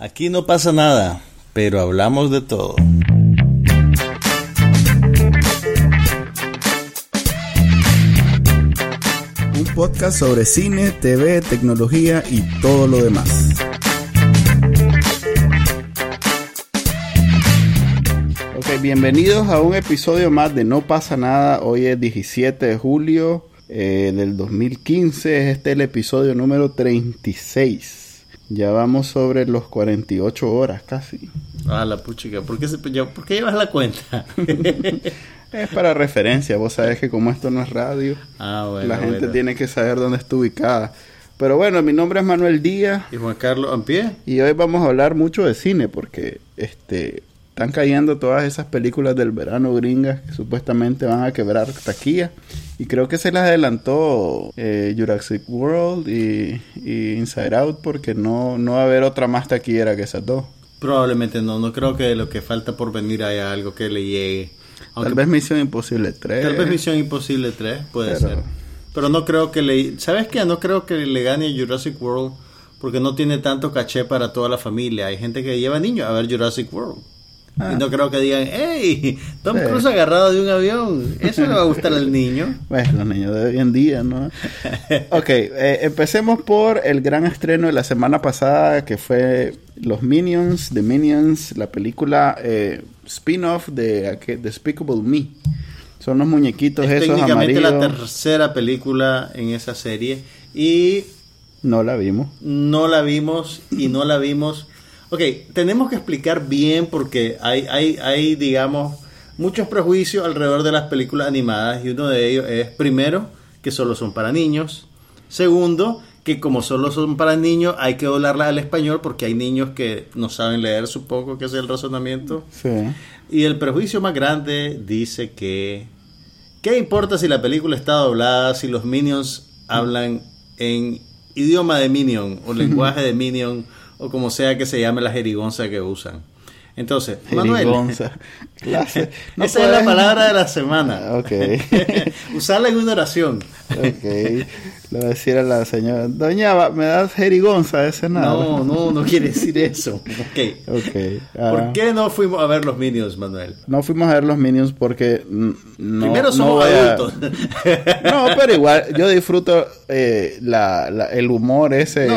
Aquí no pasa nada, pero hablamos de todo. Un podcast sobre cine, TV, tecnología y todo lo demás. Ok, bienvenidos a un episodio más de No pasa nada. Hoy es 17 de julio eh, del 2015. Este es el episodio número 36. Ya vamos sobre los 48 horas casi. Ah, la puchica. ¿Por qué, se, ¿por qué llevas la cuenta? es para referencia. Vos sabés que como esto no es radio, ah, bueno, la gente tiene que saber dónde está ubicada. Pero bueno, mi nombre es Manuel Díaz. Y Juan Carlos Ampie. Y hoy vamos a hablar mucho de cine porque este están cayendo todas esas películas del verano gringas que supuestamente van a quebrar taquilla. Y creo que se las adelantó eh, Jurassic World y, Inside Out porque no, no va a haber otra más taquillera que esas dos. Probablemente no, no creo que lo que falta por venir haya algo que le llegue. tal vez Misión Imposible 3. Tal vez Misión Imposible 3, puede ser. Pero no creo que le... ¿Sabes qué? No creo que le gane Jurassic World porque no tiene tanto caché para toda la familia. Hay gente que lleva niños a ver Jurassic World. Y no creo que digan, hey, Tom Cruise agarrado de un avión. Eso le va a gustar al niño. Bueno, los niños de hoy en día, ¿no? ok, eh, empecemos por el gran estreno de la semana pasada que fue Los Minions, The Minions, la película eh, spin-off de Despicable Me. Son los muñequitos es esos técnicamente la tercera película en esa serie y... No la vimos. No la vimos y no la vimos Ok, tenemos que explicar bien porque hay, hay, hay, digamos, muchos prejuicios alrededor de las películas animadas y uno de ellos es, primero, que solo son para niños. Segundo, que como solo son para niños hay que doblarla al español porque hay niños que no saben leer, supongo que es el razonamiento. Sí. Y el prejuicio más grande dice que, ¿qué importa si la película está doblada, si los minions hablan en idioma de minion o lenguaje de minion? O como sea que se llame la jerigonza que usan. Entonces, Manuel, esa es la palabra de la semana. Ah, ok. Usarla en una oración. Ok. Le voy a decir a la señora, doña, ¿me das jerigonza ese nada? No, no, no quiere decir eso. Ok. okay. ¿Por ah. qué no fuimos a ver los Minions, Manuel? No fuimos a ver los Minions porque no. Primero somos adultos. no, pero igual, yo disfruto eh, la, la, el humor ese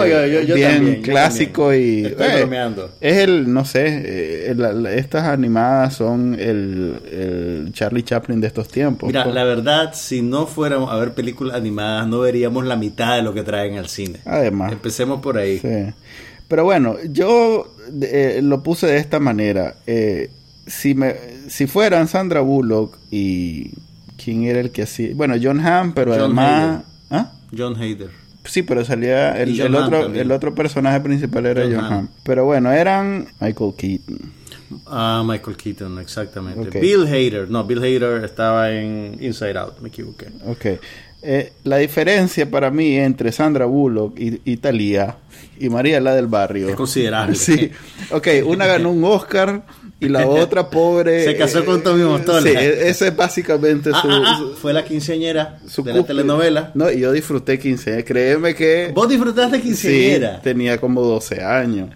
bien clásico y. Estoy eh, bromeando. Es el, no sé. Eh, estas animadas son el, Charlie Chaplin de estos tiempos. Mira, pues. la verdad, si no fuéramos a ver películas animadas, no veríamos la mitad de lo que traen al cine. Además. Empecemos por ahí. Pero bueno, yo eh, lo puse de esta manera. Eh, si, me, si fueran Sandra Bullock y... ¿Quién era el que hacía? Bueno, John Hamm, pero además... ¿Ah? John Hader. Sí, pero salía el, otro el otro personaje principal era John, Hamm. Pero bueno, eran Michael Keaton. Ah, Michael Keaton, exactamente. Bill Hader, no, Bill Hader estaba en Inside Out, me equivoqué. Ok. Eh, la diferencia para mí entre Sandra Bullock y, y Thalía y María la del barrio es considerable. Sí. Ok, una ganó un Oscar y la otra pobre se casó con Tommy Mostola. Sí, e-, ese es básicamente ah, su, ah, ah, fue la quinceañera de la telenovela. No, y yo disfruté quinceañera, créeme que Vos disfrutaste quinceañera. Sí, tenía como 12 años.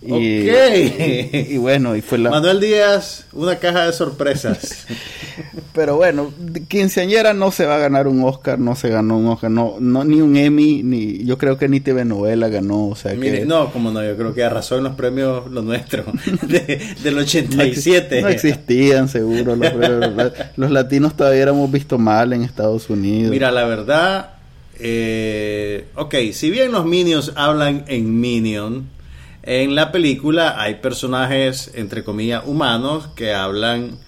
Y, bueno, y fue la... Manuel Díaz, una caja de sorpresas. Pero bueno, quinceañera no se va a ganar un Oscar, no se ganó un Oscar, no, no ni un Emmy, ni yo creo que ni TV novela ganó, o sea que... No, como no, yo creo que arrasó en los premios lo nuestro, del 87. No, existían seguro, los, los, latinos todavía éramos visto mal en Estados Unidos. Mira, la verdad, eh, ok, si bien los Minions hablan en Minion, en la película hay personajes, entre comillas, humanos que hablan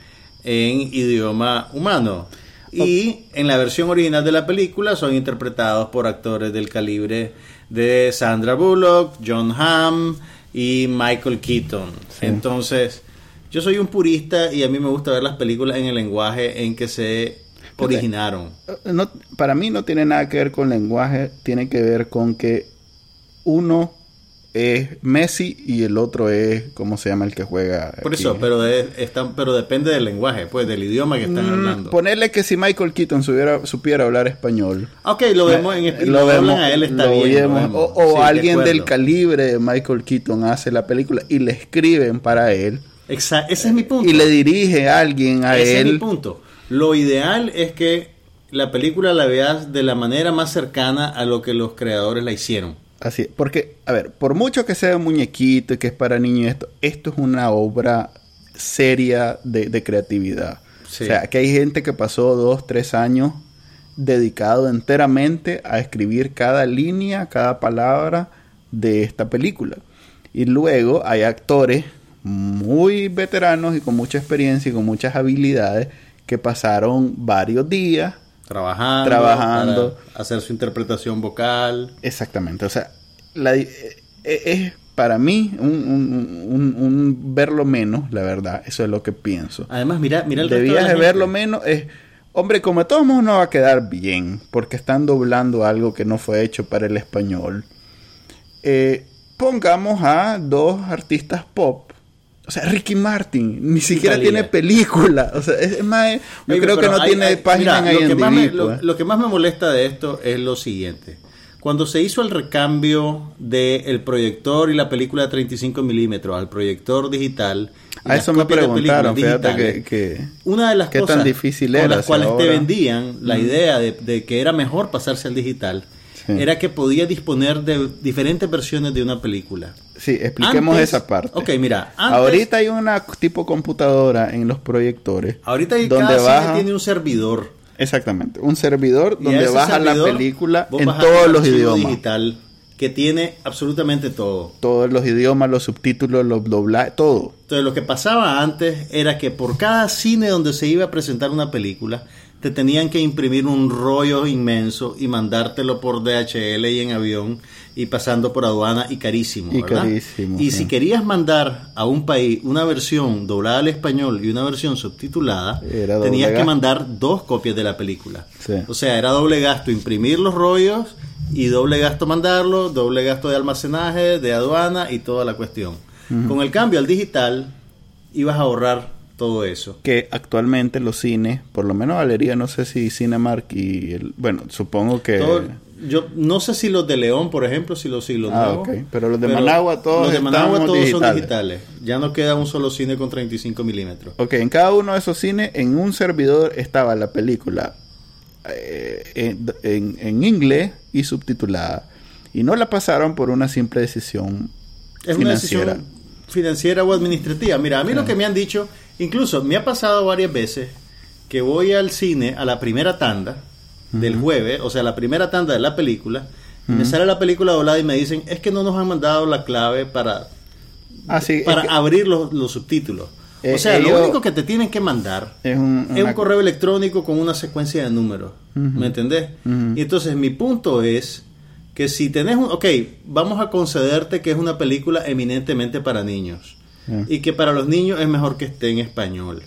en idioma humano. Y en la versión original de la película son interpretados por actores del calibre de Sandra Bullock, John Hamm y Michael Keaton. Entonces, yo soy un purista y a mí me gusta ver las películas en el lenguaje en que se originaron. No, para mí no tiene nada que ver con lenguaje, tiene que ver con que uno es Messi y el otro es, ¿cómo se llama el que juega? Por aquí? eso, pero, pero depende del lenguaje, pues, del idioma que están Mm, hablando. Ponerle que si Michael Keaton supiera, supiera hablar español. Ok, lo vemos en y lo a él, está bien. vemos. vemos. O, o Sí, de alguien del calibre de Michael Keaton hace la película y le escriben para él Exa- ese es mi punto. y le dirige a alguien a Ese es mi él. punto. Lo ideal es que la película la veas de la manera más cercana a lo que los creadores la hicieron. Así, porque, a ver, por mucho que sea un muñequito y que es para niños, esto, esto es una obra seria de, de creatividad. Sí. O sea, que hay gente que pasó dos, tres años dedicado enteramente a escribir cada línea, cada palabra de esta película. Y luego hay actores muy veteranos y con mucha experiencia y con muchas habilidades que pasaron varios días Trabajando, Trabajando. para hacer su interpretación vocal. Exactamente, o sea, la eh, eh, es para mí un, un- un- un verlo menos, la verdad, eso es lo que pienso. Además, mira, mira el Debías de verlo menos, es, hombre, como de todos modos no va a quedar bien, porque están doblando algo que no fue hecho para el español. Eh, pongamos a dos artistas pop. O sea, Ricky Martin ni siquiera tiene película. O sea, es, más, yo creo que no hay- tiene hay- página mira, en lo que, más me, lo, pues. lo que más me molesta de esto es lo siguiente. Cuando se hizo el recambio del proyector y la película de 35 milímetros al proyector digital, A eso me de preguntaron, fíjate que, una de las qué cosas tan difícil con era las cuales te vendían la idea de, de que era mejor pasarse al digital Sí. era que podía disponer de diferentes versiones de una película. Sí, expliquemos Antes- esa parte. Ok, mira, antes- ahorita hay una tipo computadora en los proyectores. Ahorita hay- donde cada baja, tiene un servidor. Exactamente, un servidor donde baja la película en todos los idiomas. digital que tiene absolutamente todo. Todos los idiomas, los subtítulos, los doblajes, todo. Entonces lo que pasaba antes era que por cada cine donde se iba a presentar una película, te tenían que imprimir un rollo inmenso y mandártelo por DHL y en avión y pasando por aduana y carísimo. Y ¿verdad? carísimo, Y sí. si querías mandar a un país una versión doblada al español y una versión subtitulada, tenías que mandar dos copias de la película. Sí. O sea, era doble gasto imprimir los rollos y doble gasto mandarlo, doble gasto de almacenaje, de aduana y toda la cuestión. Con el cambio al digital, ibas a ahorrar todo eso. Que actualmente los cines, por lo menos Galería, no sé si Cinemark y el, bueno, supongo que Todo- yo no sé si los de León, por ejemplo, si los siglos Ah, nuevos. Pero los de Managua todos los de Managua todos son digitales. Ya no queda un solo cine con 35 milímetros. Ok, en cada uno de esos cines, en un servidor estaba la película eh, en, en- en inglés y subtitulada. Y no la pasaron por una simple decisión Es una financiera. decisión financiera o administrativa. Mira, a mí lo que me han dicho, incluso me ha pasado varias veces que voy al cine a la primera tanda del jueves, o sea, la primera tanda de la película, y me sale la película doblada y me dicen, es que no nos han mandado la clave para, Ah, sí, es para que abrir los, los subtítulos. Eh, o sea, ellos- lo único que te tienen que mandar es un, es un una- correo electrónico con una secuencia de números. ¿Me entendés? Y entonces mi punto es que si tenés un... Ok, vamos a concederte que es una película eminentemente para niños. Ya. Y que para los niños es mejor que esté en español.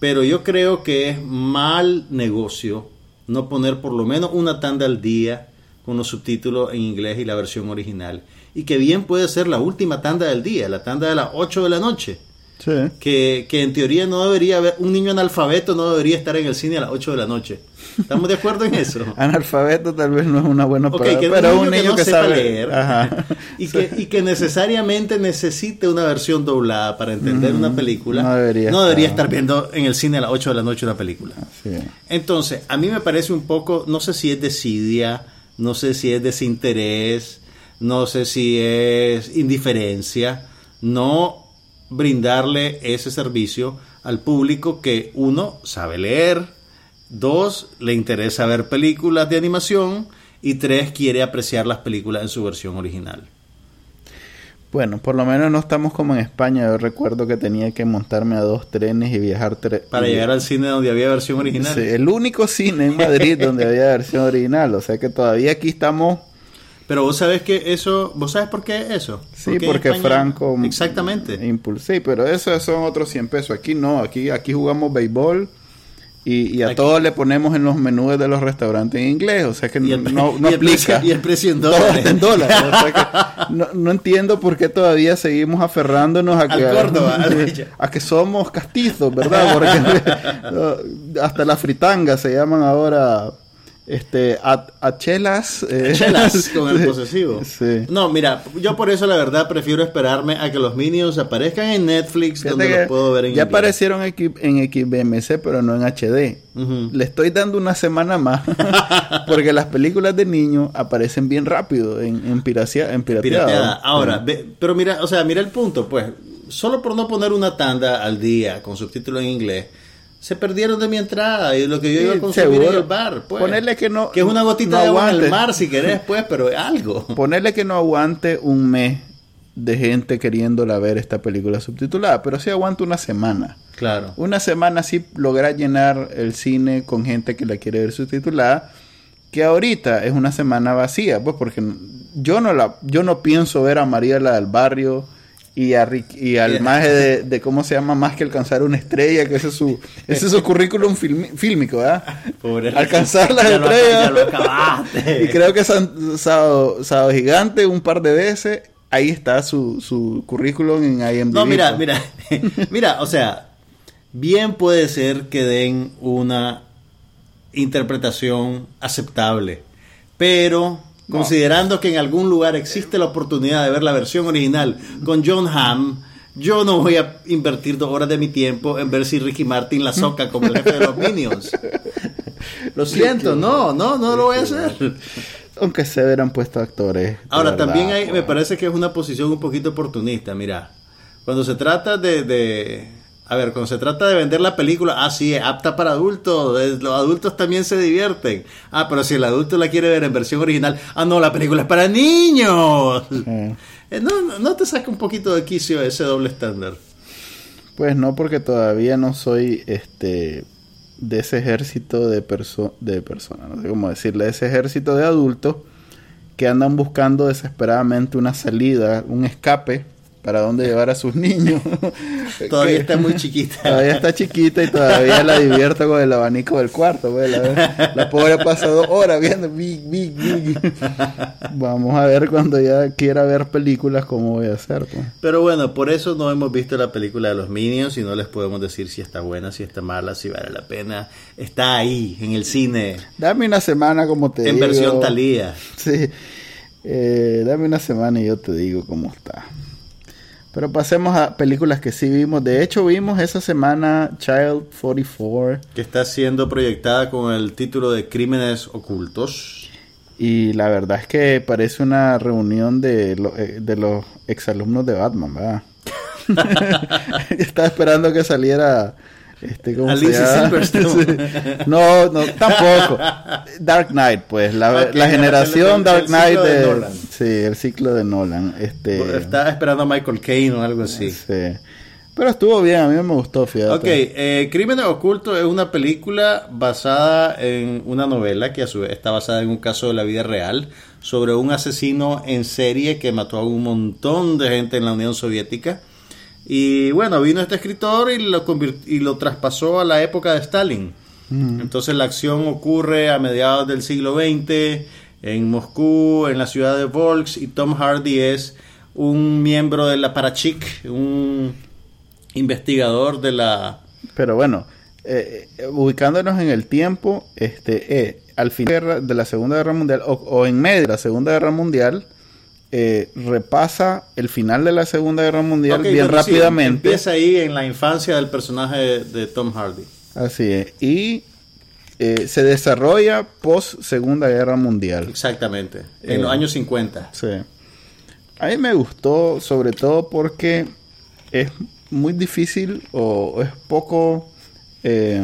Pero yo creo que es mal negocio no poner por lo menos una tanda al día con los subtítulos en inglés y la versión original. Y que bien puede ser la última tanda del día, la tanda de las 8 de la noche Sí. que, que en teoría no debería haber, un niño analfabeto no debería estar en el cine a las 8 de la noche. ¿Estamos de acuerdo en eso? Analfabeto tal vez no es una buena palabra, pero un un niño no que, sabe leer Ajá. y, que, y que necesariamente necesite una versión doblada para entender una película, no debería no debería estar. estar viendo en el cine a las 8 de la noche una película. Entonces, a mí me parece un poco, no sé si es desidia, no sé si es desinterés, no sé si es indiferencia, no brindarle ese servicio al público que uno sabe leer, dos le interesa ver películas de animación y tres quiere apreciar las películas en su versión original. Bueno, por lo menos no estamos como en España. Yo recuerdo que tenía que montarme a dos trenes y viajar tres. Para llegar al cine donde había versión original. Sí, el único cine en Madrid donde había versión original. O sea que todavía aquí estamos. Pero vos sabes que eso, vos sabes por qué eso. Sí, porque España- Franco. Exactamente. Impul- Sí, pero eso son otros 100 pesos. Aquí no. Aquí, aquí jugamos béisbol Y, y a Aquí- todos le ponemos en los menús de los restaurantes en inglés, o sea que el- no, no y el precio- aplica. y el precio en dólares. en dólares. o sea que no, no entiendo por qué todavía seguimos aferrándonos a que, Córdoba, Bella. a que somos castizos, ¿verdad? Porque hasta las fritangas se llaman ahora este a, achelas. eh, Chelas con el posesivo. Sí. No, mira, yo por eso la verdad prefiero esperarme a que los Minions aparezcan en Netflix, Fíjate donde los puedo ver en ya inglés. aparecieron en, XBMC, pero no en HD. Le estoy dando una semana más porque las películas de niños aparecen bien rápido en, en, piracia- en pirateado. Pirateada. Ahora, Sí. ve- pero mira, o sea, mira el punto, pues, solo por no poner una tanda al día con subtítulo en inglés, se perdieron de mi entrada y lo que yo iba a consumir seguro. en el bar, pues. Ponerle que no- Que es una gotita no de agua en el mar si querés, pues, pero algo. Ponerle que no aguante un mes de gente queriéndola ver esta película subtitulada, pero sí aguanta una semana. Claro. Una semana sí logra llenar el cine con gente que la quiere ver subtitulada, que ahorita es una semana vacía, pues porque yo no la, yo no pienso ver a María la del barrio y a Rick- y al maje de, de cómo se llama más que alcanzar una estrella, que ese es su, ese es su currículum fílmico, ¿verdad? Pobre Alcanzar las estrellas. aca- ya lo acabaste. Y creo que Sábado Gigante un par de veces, ahí está su, su currículum en IMDb. No, mira, pues. mira, mira, o sea, bien puede ser que den una interpretación aceptable, pero No. considerando que en algún lugar existe la oportunidad de ver la versión original con John Hamm, yo no voy a invertir dos horas de mi tiempo en ver si Ricky Martin la soca como el jefe de los Minions. Lo siento, no, no, no lo voy a hacer. Aunque se hubieran puesto actores. Ahora, también hay, me parece que es una posición un poquito oportunista. Mira, cuando se trata de, de- A ver, cuando se trata de vender la película, ah, sí, es apta para adultos. Los adultos también se divierten. Ah, pero si el adulto la quiere ver en versión original, ah, no, la película es para niños. Eh, No, no, no te saca un poquito de quicio ese doble estándar. Pues no, porque todavía no soy este de ese ejército de perso de personas, no sé cómo decirle, de ese ejército de adultos que andan buscando desesperadamente una salida, un escape para dónde llevar a sus niños. Todavía está muy chiquita. Todavía está chiquita y todavía la divierto con el abanico del cuarto. pues, la, la pobre pasa dos horas viendo. big, big, big. Vamos a ver cuando ya quiera ver películas cómo voy a hacer. Pues. Pero bueno, por eso no hemos visto la película de los Minions y no les podemos decir si está buena, si está mala, si vale la pena. Está ahí, en el cine, Dame una semana como te en digo. versión Talía. Sí. Eh, dame una semana y yo te digo cómo está. Pero pasemos a películas que sí vimos. De hecho, vimos esa semana Child 44. que está siendo proyectada con el título de Crímenes Ocultos. Y la verdad es que parece una reunión de, lo- eh, de los exalumnos de Batman, ¿verdad? Estaba esperando que saliera. Este, ¿cómo se llama? No, no, tampoco. Dark Knight, pues. La, generación Dark Knight de de. Nolan. Sí, el ciclo de Nolan. Este, Estaba esperando a Michael Caine o algo así. sí. Pero estuvo bien, a mí me gustó, fíjate. Ok, eh, Crímenes Ocultos es una película basada en una novela que a su vez está basada en un caso de la vida real sobre un asesino en serie que mató a un montón de gente en la Unión Soviética. Y bueno, vino este escritor y lo, y lo traspasó a la época de Stalin. Entonces la acción ocurre a mediados del siglo XX en Moscú, en la ciudad de Volks, y Tom Hardy es un miembro de la Parachik, un investigador de la... Pero bueno, eh, eh, ubicándonos en el tiempo, este, eh, al final de la guerra- de la Segunda Guerra Mundial, o, o en medio de la Segunda Guerra Mundial, eh, repasa el final de la Segunda Guerra Mundial bien sí, rápidamente. empieza ahí en la infancia del personaje de, de Tom Hardy. Así es. Y eh, se desarrolla post Segunda Guerra Mundial. Exactamente. En Eh. los años 50. Sí. A mí me gustó sobre todo porque es muy difícil o es poco eh,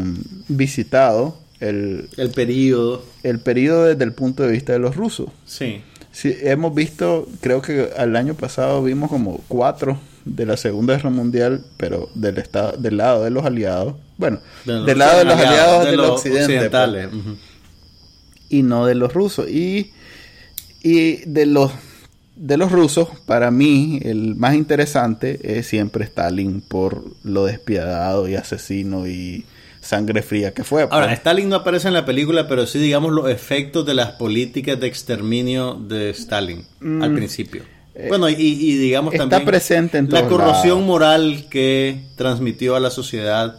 visitado el, El periodo. el periodo desde el punto de vista de los rusos. Sí. Sí, hemos visto, creo que al año pasado vimos como cuatro de la Segunda Guerra Mundial, pero del estado, del lado de los aliados. Bueno, De del lado de los aliados, de del los occidente. pues, occidentales. Y no de los rusos. Y, y de los de los rusos, para mí, el más interesante es siempre Stalin por lo despiadado y asesino y sangre fría que fue. Ahora, pues. Stalin no aparece en la película, pero sí digamos los efectos de las políticas de exterminio de Stalin al principio. Bueno, y, y digamos Mm. está también presente en la corrosión lados. moral que transmitió a la sociedad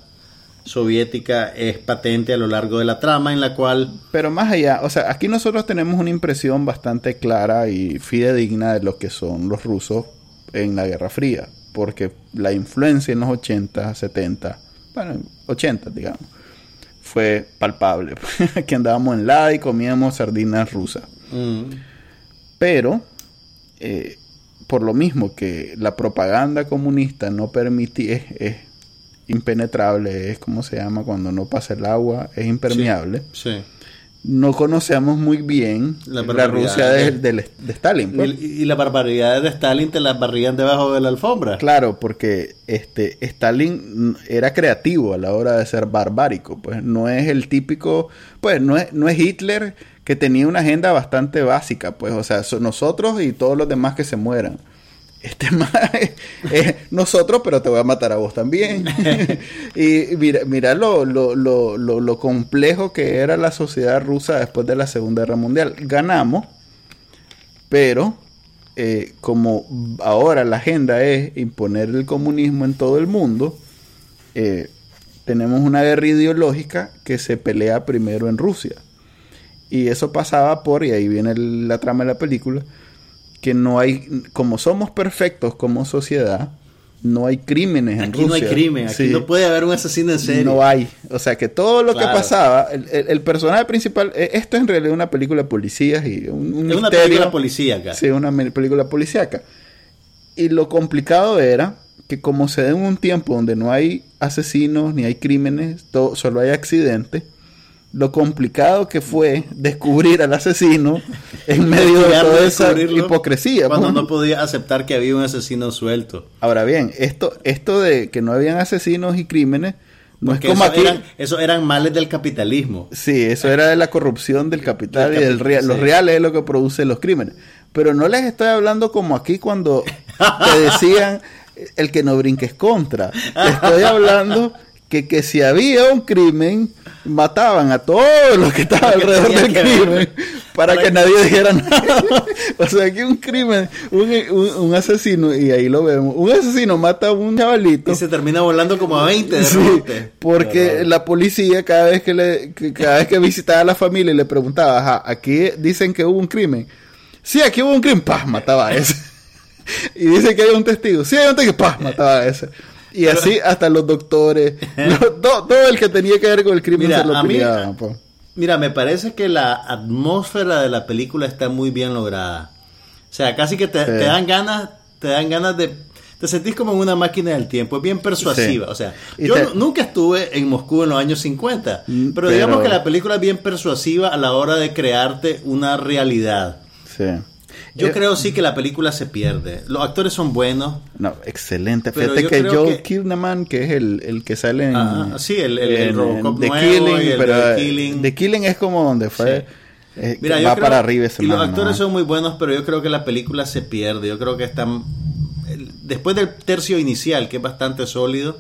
soviética es patente a lo largo de la trama en la cual Pero más allá, o sea, aquí nosotros tenemos una impresión bastante clara y fidedigna de lo que son los rusos en la Guerra Fría, porque la influencia en los 80, 70, bueno, 80 digamos, fue palpable. Aquí andábamos en la y comíamos sardinas rusas. mm, Pero, eh, por lo mismo que la propaganda comunista no permitía, es, es impenetrable, es como se llama cuando no pasa el agua, es impermeable. sí. No conocemos muy bien La la, barbaridad Rusia de, de- de- de Stalin. pues. Y, y las barbaridades de Stalin te las barrían debajo de la alfombra. Claro, porque este Stalin era creativo a la hora de ser barbárico, pues no es el típico, pues no es, no es Hitler que tenía una agenda bastante básica, pues, o sea, nosotros y todos los demás que se mueran. Este más es, nosotros, pero te voy a matar a vos también. y mira, mira lo, lo, lo, lo, lo complejo que era la sociedad rusa después de la Segunda Guerra Mundial. Ganamos, pero eh, como ahora la agenda es imponer el comunismo en todo el mundo, eh, tenemos una guerra ideológica que se pelea primero en Rusia. Y eso pasaba por, y ahí viene la trama de la película, que no hay, como somos perfectos como sociedad, no hay crímenes en Aquí no hay crimen, aquí Sí. no puede haber un asesino en serie. No hay. O sea que todo lo Claro. que pasaba, el, el- el personaje principal, eh, esto es en realidad una película policías y un, un es una película policíaca. Sí, una película policíaca. Y lo complicado era que como se da en un tiempo donde no hay asesinos ni hay crímenes, todo, solo hay accidentes, lo complicado que fue descubrir al asesino en medio de toda esa hipocresía. Cuando pues. no podía aceptar que había un asesino suelto. Ahora bien, esto, esto de que no habían asesinos y crímenes, no Porque es como eso aquí. eran, eso eran males del capitalismo. Sí, eso era de la corrupción del capital Del y del real. Los reales es lo que produce los crímenes. Pero no les estoy hablando como aquí cuando te decían el que no brinques contra. Te estoy hablando que, que si había un crimen, mataban a todos los que estaban alrededor del crimen para Para que que- nadie dijera nada. o sea, que un crimen, un, un- un asesino, y ahí lo vemos, un asesino mata a un chavalito. Y se termina volando como a 20 de Sí, porque Pero- la policía cada vez que le que cada vez que visitaba a la familia y le preguntaba, ajá, aquí dicen que hubo un crimen. Sí, aquí hubo un crimen, paz, mataba a ese. y dice que hay un testigo. Sí, hay un testigo, paz, mataba a ese. Y así hasta los doctores, todo el que tenía que ver con el crimen Mira, se lo peleaban. Mira, me parece que la atmósfera de la película está muy bien lograda. O sea, casi que te, Sí. te dan ganas, te dan ganas de te sentís como en una máquina del tiempo, es bien persuasiva. Sí. O sea, Y yo te- nunca estuve en Moscú en los años 50, Mm, pero, digamos pero- que la película es bien persuasiva a la hora de crearte una realidad. Sí. Yo creo sí que la película se pierde. Los actores son buenos. No, excelente. Pero Fíjate que Joe que- que es el, el que sale en... Sí, el- el- Robocop nuevo Killing, y el pero de eh, Killing. The Killing es como donde fue... eh, Mira, va creo- para arriba ese Y los actores son muy buenos, pero yo creo que la película se pierde. Yo creo que están. Después del tercio inicial, que es bastante sólido,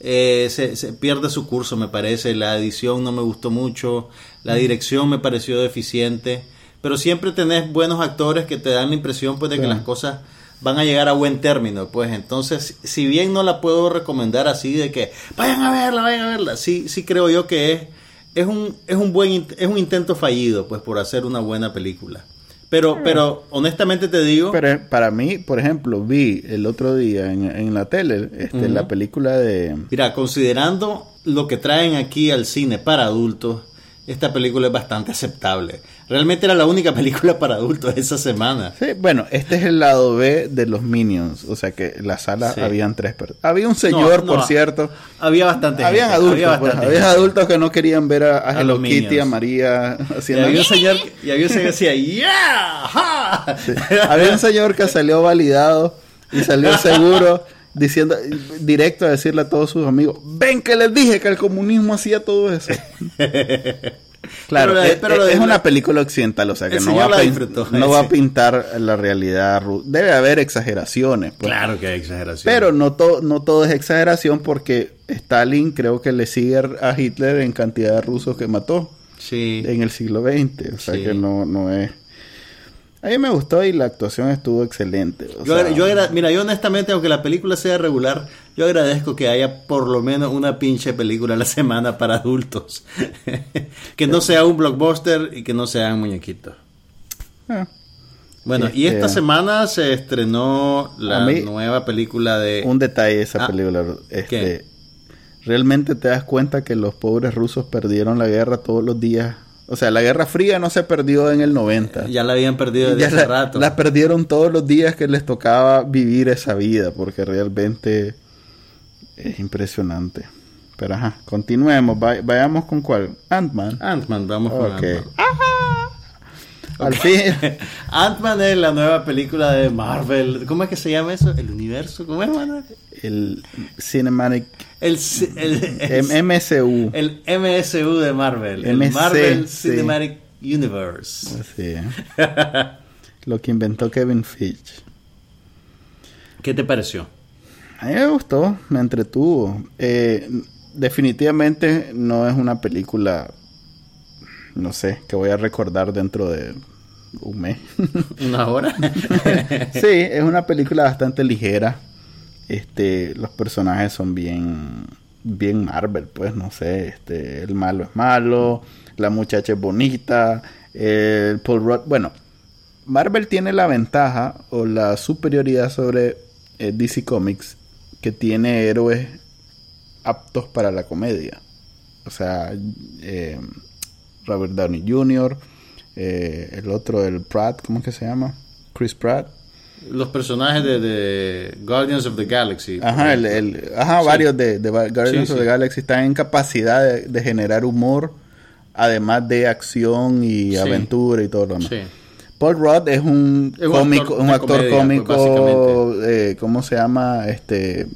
eh, se, se pierde su curso, me parece. La edición no me gustó mucho. La dirección me pareció deficiente. Pero siempre tenés buenos actores que te dan la impresión pues, de que las cosas van a llegar a buen término. Pues entonces, si bien no la puedo recomendar así de que vayan a verla, vayan a verla, sí, sí creo yo que es, es un, es un buen es un intento fallido, pues, por hacer una buena película. Pero, pero honestamente te digo, Pero eh, para mí, por ejemplo, vi el otro día en, en la tele este, la película de... mira, considerando lo que traen aquí al cine para adultos, esta película es bastante aceptable. Realmente era la única película para adultos esa semana. Sí, bueno, este es el lado B de los Minions. O sea que en la sala Sí. habían tres personas. Había un señor, No, no, por cierto. Había bastante Habían gente, adultos, había pues, había adultos que no querían ver a, a A Hello los Kitty, Minions. a María Y haciendo... había un señor, y había un señor que decía, ¡Yeah! ¡Ja!". Había un señor que salió validado y salió seguro diciendo directo a decirle a todos sus amigos, ven que les dije que el comunismo hacía todo eso. Claro, Pero es, pero la- es la- una película occidental, o sea que no va, a disfrutó, no va sí. a pintar la realidad. Debe haber exageraciones, pues. Claro que hay exageración. pero no, to- no todo es exageración porque Stalin creo que le sigue a Hitler en cantidad de rusos que mató Sí. en el siglo XX. O sea Sí. que no, no es... A mí me gustó y la actuación estuvo excelente. o Yo, sea, mira, yo honestamente, aunque la película sea regular, yo agradezco que haya por lo menos una pinche película a la semana para adultos. que no sea un blockbuster y que no sean muñequitos. ah, Bueno, y Este- esta semana se estrenó la mí- nueva película de... un detalle de esa Ah, película. Este, ¿qué? Realmente te das cuenta que los pobres rusos perdieron la guerra todos los días. O sea, la Guerra Fría no se perdió en el 90. Ya la habían perdido desde Ya hace la, rato. la perdieron todos los días que les tocaba vivir esa vida, porque realmente es impresionante. Pero ajá, continuemos. Va- vayamos con cuál. Ant-Man. Ant-Man, vamos con Ok. Ant-Man. Al fin. Ant-Man es la nueva película de Marvel. ¿Cómo es que se llama eso? ¿El universo? ¿Cómo es, Manuel? el Cinematic El, el, el- M- MCU. el MSU de Marvel. El Marvel sí. Cinematic Universe. Así es. Lo que inventó Kevin Feige. ¿Qué te pareció? A mí me gustó, me entretuvo. Eh, definitivamente no es una película, no sé, que voy a recordar dentro de un mes. ¿Una hora? sí, es una película bastante ligera. Este, los personajes son bien, bien Marvel, pues, no sé. Este, el malo es malo, la muchacha es bonita, el Paul Rudd, bueno, Marvel tiene la ventaja o la superioridad sobre eh, DC Comics que tiene héroes aptos para la comedia. O sea, eh, Robert Downey Jr., eh, el otro, el Pratt, ¿cómo es que se llama? Chris Pratt. Los personajes de, de Guardians of the Galaxy. Ajá, el, el- ajá Sí. varios de, de Guardians Sí, of sí. the Galaxy están en capacidad de, de generar humor, además de acción y aventura y todo lo demás. Sí. Paul Rudd es un Es un cómico, actor un actor comedia, pues, cómico, eh, ¿cómo se llama? Este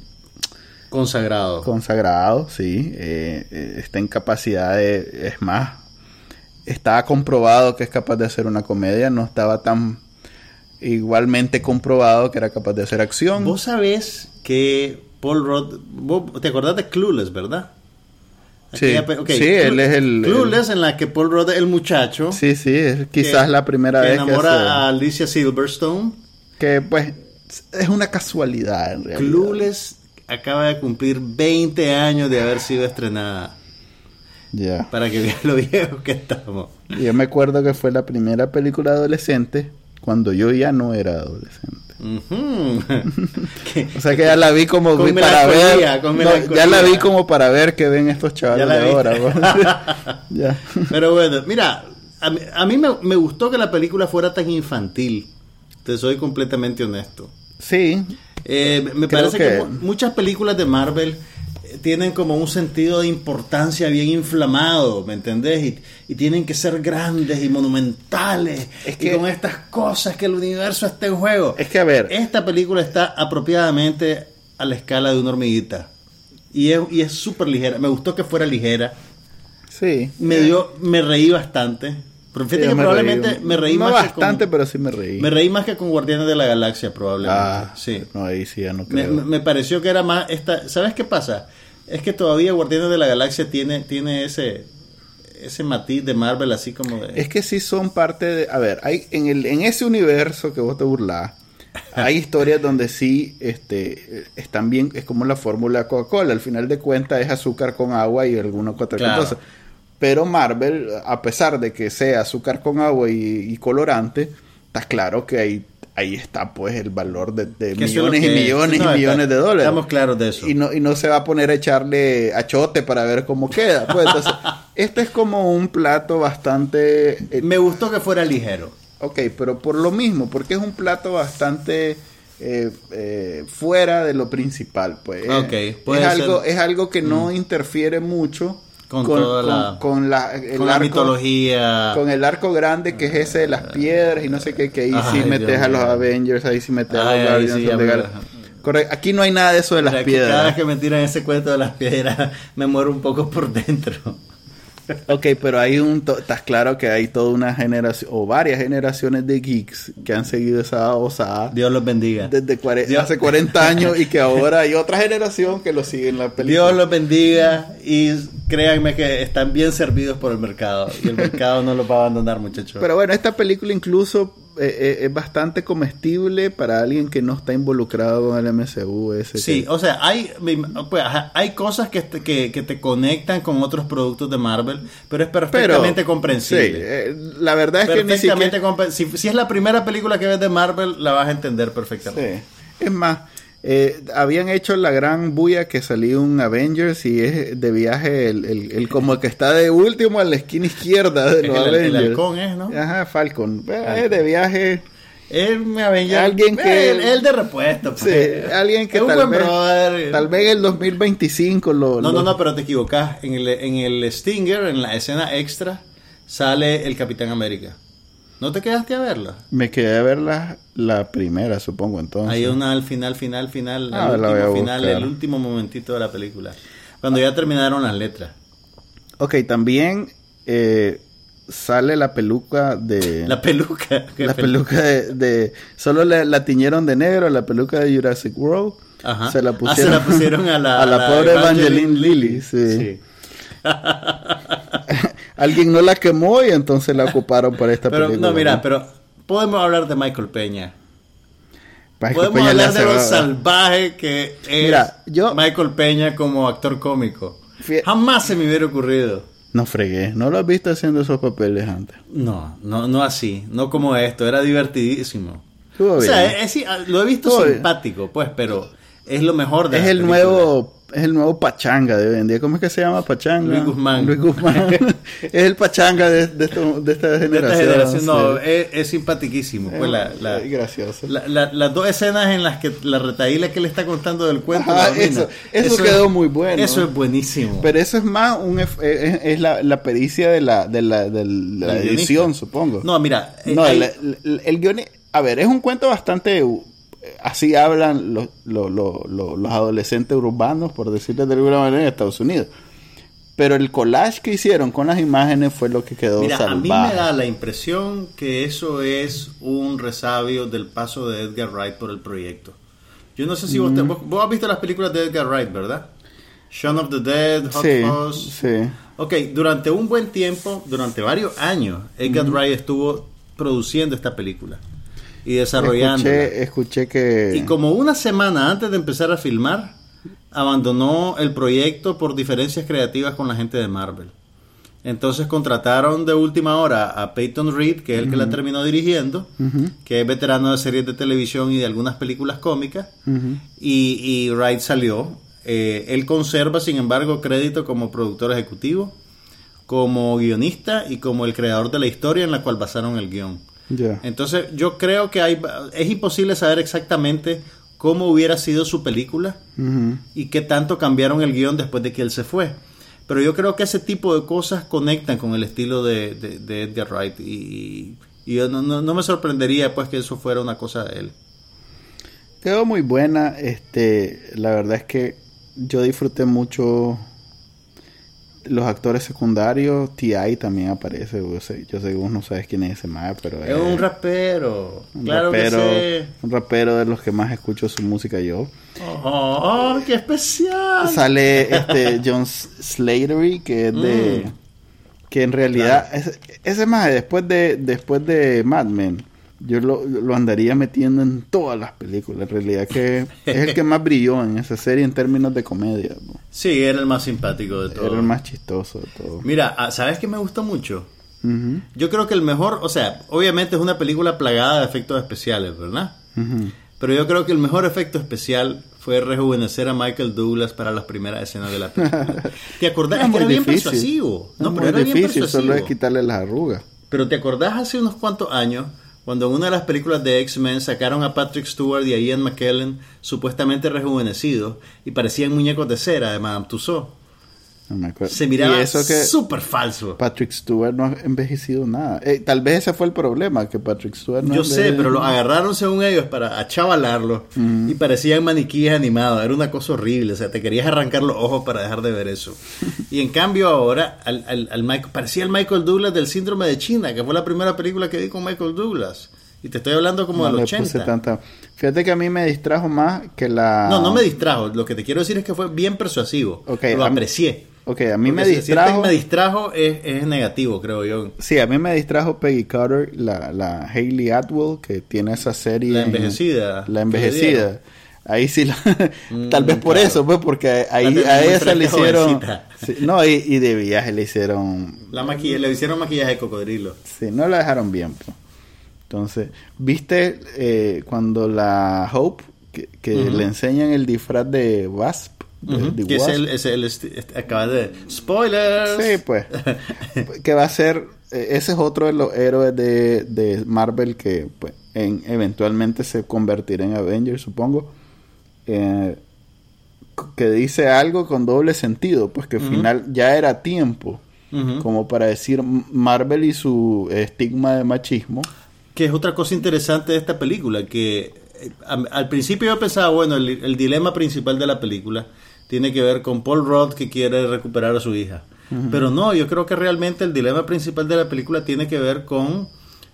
Consagrado. consagrado, sí, eh, eh, está en capacidad de, es más, estaba comprobado que es capaz de hacer una comedia, no estaba tan igualmente comprobado que era capaz de hacer acción. Vos sabés que Paul Rudd... vos ¿Te acordás de Clueless, verdad? Sí. Pe- Sí, él es el- Clueless en la que Paul Rudd es el muchacho. Sí, sí, es quizás que- la primera que vez que enamora a Alicia Silverstone. que pues es una casualidad en realidad. Clueless acaba de cumplir 20 años de haber sido estrenada. Ya. Para que veas lo viejo que estamos. Yo me acuerdo que fue la primera película adolescente cuando yo ya no era adolescente. O sea que ya la vi como vi para ver. no, ya la vi como para ver qué ven estos chavales de ahora. ya. Pero bueno, mira, a mí, a mí me, me gustó que la película fuera tan infantil. Te soy completamente honesto. Sí. Eh, me parece que, que- mu- muchas películas de Marvel tienen como un sentido de importancia bien inflamado, ¿me entendés? Y, y tienen que ser grandes y monumentales. Es y que- con estas cosas que el universo está en juego. Es que a ver. Esta película está apropiadamente a la escala de una hormiguita. Y es y es súper ligera. Me gustó que fuera ligera. Sí. Me dio, me reí bastante. Pero fíjate que me probablemente reí. me reí No más que bastante, con, pero sí me reí. me reí más que con Guardianes de la Galaxia, probablemente. Ah, sí. No, ahí sí ya no creo. me- me pareció que era más esta, ¿sabes qué pasa? Es que todavía Guardianes de la Galaxia tiene tiene ese ese matiz de Marvel así como de Es que sí son parte de... A ver, hay en, el, en ese universo que vos te burlás, hay historias donde sí este, están bien... Es como la fórmula Coca-Cola. Al final de cuentas es azúcar con agua y alguna otra Claro. cosa. Pero Marvel, a pesar de que sea azúcar con agua y, y colorante, está claro que ahí, ahí está pues el valor de, millones y millones no, y está- millones de dólares. Estamos claros de eso. Y no, y no se va a poner a echarle achote para ver cómo queda. Pues entonces, este es como un plato bastante... eh, Me gustó que fuera ligero. ok, pero por lo mismo, porque es un plato bastante eh, eh, fuera de lo principal. Pues Ok, es, puede algo, ser. es algo que no interfiere mucho Con toda la- con la, el Con la mitología. Con el arco grande que es ese de las piedras y no sé qué, que ahí sí metes Dios a los. Avengers, ahí sí metes a los Guardians sí, of the Correcto, aquí no hay nada de eso de las Mira, que Cada piedras. vez que me tiran ese cuento de las piedras, me muero un poco por dentro. Ok, pero hay un... Estás claro que hay toda una generación, o varias generaciones de geeks que han seguido esa osada Dios los bendiga. desde Dios- hace 40 años y que ahora hay otra generación que lo sigue en la película. Dios los bendiga y créanme que están bien servidos por el mercado. Y el mercado no los va a abandonar, muchachos. Pero bueno, esta película incluso eh, eh, es bastante comestible para alguien que no está involucrado con el MCU. Ese Sí, que- o sea, hay, pues, hay cosas que te, que, que te conectan con otros productos de Marvel, pero es perfectamente comprensible. sí, eh, la verdad es que ni perfectamente siquiera... si, si es la primera película que ves de Marvel, la vas a entender perfectamente. Sí. Es más, eh, habían hecho la gran bulla que salió un Avengers y es de viaje el, el, el como el que está de último a la esquina izquierda de El- los el Avengers. halcón es, ¿no? Ajá, Falcon. Eh, Falcon. de viaje... Él me Avenger, Alguien que- él, él de repuesto. Sí, pues. alguien que es un tal buen vez, brother. tal vez el 2025 lo... No, lo- no, no, pero te equivocas. En el, en el Stinger, en la escena extra, sale el Capitán América. ¿No te quedaste a verla? Me quedé a ver la, primera, supongo, entonces. Hay una al final, final, final, Ah, el último final, el último momentito de la película. Cuando ya terminaron las letras. Ok, también eh, sale la peluca de... La peluca. la pel- peluca de... de- solo la, la tiñeron de negro, la peluca de Jurassic World. Ajá. Se la Ah, pusieron, se la pusieron a la, a la pobre Evangeline Lilly. Sí. Sí. Alguien no la quemó y entonces la ocuparon para esta Pero película. no, mira, pero podemos hablar de Michael Peña. Michael Podemos Peña hablar de lo salvaje que es Mira, yo- Michael Peña como actor cómico. Fie- Jamás se me hubiera ocurrido. No fregué, no lo has visto haciendo esos papeles antes. No, no, no así, no como esto, era divertidísimo. Estuvo o sea, bien. es- es- lo he visto Estuvo bien. simpático, pues, pero es lo mejor de Es el película. nuevo, es el nuevo pachanga de hoy en día. ¿Cómo es que se llama pachanga? Luis Guzmán. Luis Guzmán. es el pachanga de, de, esto- de esta De generación. esta generación, no, sí. es, es simpatiquísimo. Pues la, la- Es gracioso. la- la- las dos escenas en las que la retaíla que le está contando del cuento. Ajá, domina. eso- eso quedó muy bueno. Eso es buenísimo. Pero eso es más un ef- es, es la, la pericia de la, de la, de edición, supongo. no, mira, eh, No, hay- el, el- el guion... A ver, es un cuento bastante... Así hablan los, los, los, los- adolescentes urbanos, por decirlo de alguna manera, en Estados Unidos. Pero el collage que hicieron con las imágenes fue lo que quedó Mira, a mí me da la impresión que eso es un resabio del paso de Edgar Wright por el proyecto. Yo no sé si vos, te- Mm. vos, vos has visto las películas de Edgar Wright, ¿verdad? Shaun of the Dead, Hot Sí, Fuzz. sí. Ok, durante un buen tiempo, durante varios años, Edgar Wright estuvo produciendo esta película y desarrollando. Escuché, escuché que... Y como una semana antes de empezar a filmar, abandonó el proyecto por diferencias creativas con la gente de Marvel. Entonces contrataron de última hora a Peyton Reed, que es el que la terminó dirigiendo, que es veterano de series de televisión y de algunas películas cómicas, y, y Wright salió. Eh, él conserva, sin embargo, crédito como productor ejecutivo, como guionista y como el creador de la historia en la cual basaron el guion. Entonces, yo creo que hay, es imposible saber exactamente cómo hubiera sido su película y qué tanto cambiaron el guion después de que él se fue. Pero yo creo que ese tipo de cosas conectan con el estilo de, de, de Edgar Wright y, y yo no, no, no me sorprendería pues que eso fuera una cosa de él. Quedó muy buena. Este, la verdad es que yo disfruté mucho los actores secundarios. T.I. también aparece. Yo sé, yo sé que vos no sabes quién es ese más, pero Es un rapero. un claro rapero, que sí. un rapero de los que más escucho su música yo. Oh, oh, qué especial. Sale este John Slatery, que es de Mm. que en realidad ese, ese más después de después de Mad Men yo lo, lo andaría metiendo en todas las películas. En realidad que es el que más brilló en esa serie en términos de comedia. ¿no? Sí, era el más simpático de todos. Era el más chistoso de todo. Mira, ah, ¿sabes qué me gustó mucho? Yo creo que el mejor, o sea, obviamente es una película plagada de efectos especiales, ¿verdad? Pero yo creo que el mejor efecto especial fue rejuvenecer a Michael Douglas para las primeras escenas de la película. ¿Te acordás? Es que era bien persuasivo. No, pero muy era bien persuasivo. solo es quitarle las arrugas. Pero ¿te acordás hace unos cuantos años cuando en una de las películas de X-Men sacaron a Patrick Stewart y a Ian McKellen supuestamente rejuvenecidos y parecían muñecos de cera de Madame Tussauds? No me acuerdo. Se miraba súper falso. Patrick Stewart no ha envejecido nada. Eh, tal vez ese fue el problema, que Patrick Stewart no Yo sé, pero lo agarraron según ellos para achavalarlo y parecían maniquíes animados. Era una cosa horrible. O sea, te querías arrancar los ojos para dejar de ver eso. Y en cambio ahora, al, al- al Michael- parecía el Michael Douglas del síndrome de China, que fue la primera película que vi con Michael Douglas. Y te estoy hablando como No del le 80. puse tanta... Fíjate que a mí me distrajo más que la... No, no me distrajo. Lo que te quiero decir es que fue bien persuasivo. Lo aprecié. Ok, a mí Porque me si distrajo... me distrajo es, es negativo, creo yo. Sí, a mí me distrajo Peggy Carter, la, la Hayley Atwell, que tiene esa serie. La en- envejecida, La envejecida. Ahí sí, la- Mm, tal vez por claro. eso, pues, porque ahí a esa le hicieron. Sí, no, y, y de viaje le hicieron. La maquilla, le hicieron maquillaje de cocodrilo. Sí, no la dejaron bien, pues. Entonces, ¿viste eh, cuando la Hope, que, le enseñan el disfraz de Wasp? De- Ujú, de que es el, es el este- este- acaba de spoilers Sí, pues. que va a ser. eh, Ese es otro de los héroes de, de Marvel que pues, en- eventualmente se convertirá en Avengers, supongo. Eh, que dice algo con doble sentido, pues que al Ujú. final ya era tiempo. Ujú. Como para decir Marvel y su estigma de machismo. que es otra cosa interesante de esta película que eh, a- al principio yo pensaba bueno el, el dilema principal de la película tiene que ver con Paul Rudd que quiere recuperar a su hija pero no yo creo que realmente el dilema principal de la película tiene que ver con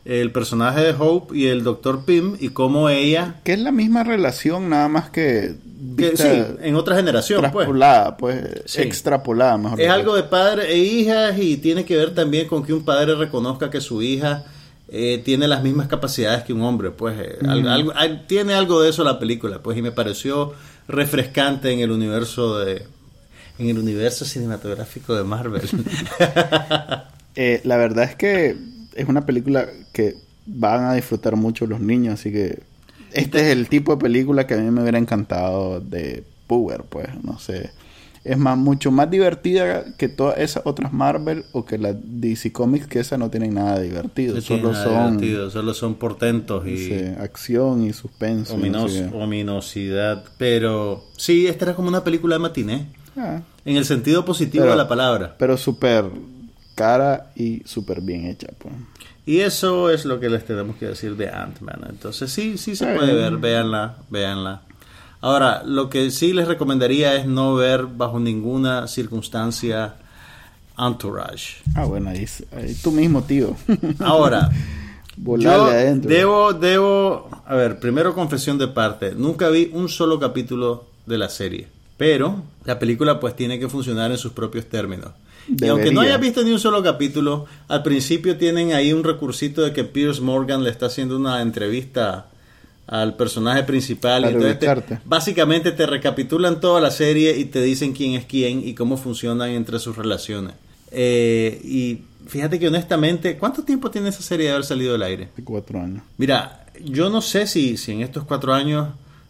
el personaje de Hope y el Dr. Pym y cómo ella Que es la misma relación, nada más que. sí en otra generación pues Traspolada, pues. Sí. Extrapolada, mejor Es algo de padre e hijas y tiene que ver también con que un padre reconozca que su hija eh, tiene las mismas capacidades que un hombre, pues eh, algo- al- tiene algo de eso la película, pues y me pareció refrescante en el universo de en el universo cinematográfico de Marvel. Eh, la verdad es que es una película que van a disfrutar mucho los niños, así que este es el tipo de película que a mí me hubiera encantado de Power, pues, no sé. Es más, mucho más divertida que todas esas otras Marvel o que las DC Comics, que esas no tienen nada divertido. No solo nada son divertido, solo son portentos y sí, acción y suspenso. no sé ominosidad, pero sí, esta era como una película de matiné, Ah, en el sentido positivo Pero- de la palabra. pero súper cara y súper bien hecha, pues. Y eso es lo que les tenemos que decir de Ant-Man. Entonces sí, sí se puede ver, véanla, véanla. Ahora, lo que sí les recomendaría es no ver bajo ninguna circunstancia Entourage. Ah, bueno, ahí, ahí tú mismo, tío. Ahora, yo adentro. debo, debo, a ver, primero confesión de parte, nunca vi un solo capítulo de la serie, pero la película pues tiene que funcionar en sus propios términos. Y aunque no Debería. haya visto ni un solo capítulo, al principio tienen ahí un recursito de que Pierce Morgan le está haciendo una entrevista al personaje principal. Para y entonces te- básicamente te recapitulan toda la serie y te dicen quién es quién y cómo funcionan entre sus relaciones. Eh, y fíjate que honestamente, ¿cuánto tiempo tiene esa serie de haber salido del aire? Cuatro años. Mira, yo no sé si, si en estos cuatro años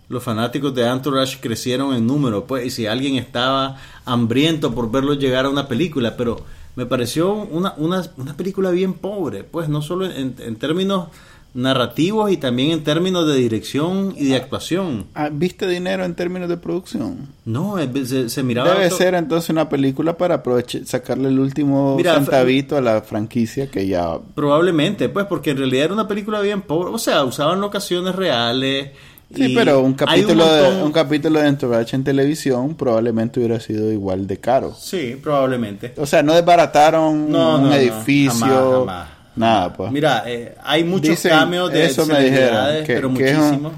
los fanáticos de Entourage crecieron en número, pues, y si alguien estaba hambriento por verlo llegar a una película, pero me pareció una, una, una película bien pobre, pues, no solo en, en términos narrativos y también en términos de dirección y de actuación. Ah, ¿Viste dinero en términos de producción? No, eh, se, se miraba... Debe ser entonces una película para aprovechar, sacarle el último Mira, centavito a la franquicia que ya... Probablemente, pues, porque en realidad era una película bien pobre. O sea, usaban locaciones reales. Sí, pero un capítulo, montón- de, un capítulo de Entourage en televisión probablemente hubiera sido igual de caro. Sí, probablemente. O sea, no desbarataron No, un no, no, edificio, jamás, jamás. Nada, pues. Mira, eh, hay muchos Dicen- cameos de eso me dijeron, que, pero muchísimos.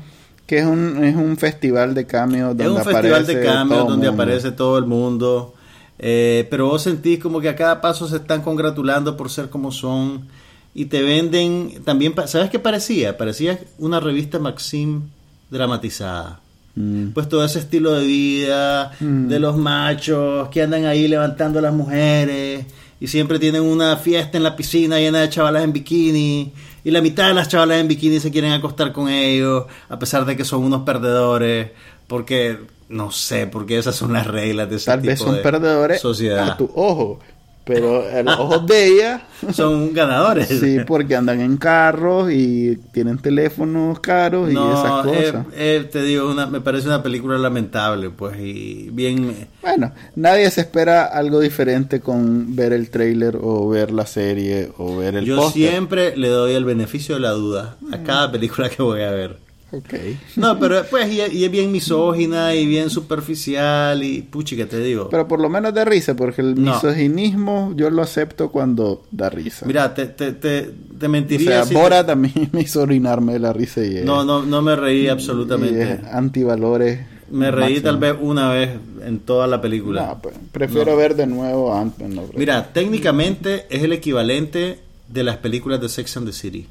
que es un, es un festival de cameos donde Es un festival aparece de cameos todo donde mundo. aparece todo el mundo. Eh, pero vos sentís como que a cada paso se están congratulando por ser como son. Y te venden también. ¿Sabes qué parecía? Parecía una revista Maxim dramatizada. Mm. Pues todo ese estilo de vida Mm. de los machos que andan ahí levantando a las mujeres y siempre tienen una fiesta en la piscina llena de chavalas en bikini y la mitad de las chavalas en bikini se quieren acostar con ellos a pesar de que son unos perdedores porque no sé porque esas son las reglas de ese Tal tipo vez son de perdedores sociedad. a tu ojo, Pero a los ojos de ella, Son ganadores. sí, porque andan en carros y tienen teléfonos caros y esas eh, cosas. eh, te digo, una, me parece una película lamentable, pues, y bien... Bueno, nadie se espera algo diferente con ver el trailer o ver la serie o ver el Yo póster. siempre le doy el beneficio de la duda a cada película que voy a ver. Ok. No, pero pues, y, y es bien misógina y bien superficial y puchi que te digo. Pero por lo menos da risa, porque el No. misoginismo yo lo acepto cuando da risa. Mira, te, te, te, te o mentiría sea, si te- Bora también me hizo orinarme de la risa y es- No, no, no me reí y absolutamente. es antivalores. Me reí máximo. tal vez una vez en toda la película. No, pues, prefiero No. ver de nuevo Ant-Man. Mira, técnicamente es el equivalente de las películas de Sex and the City.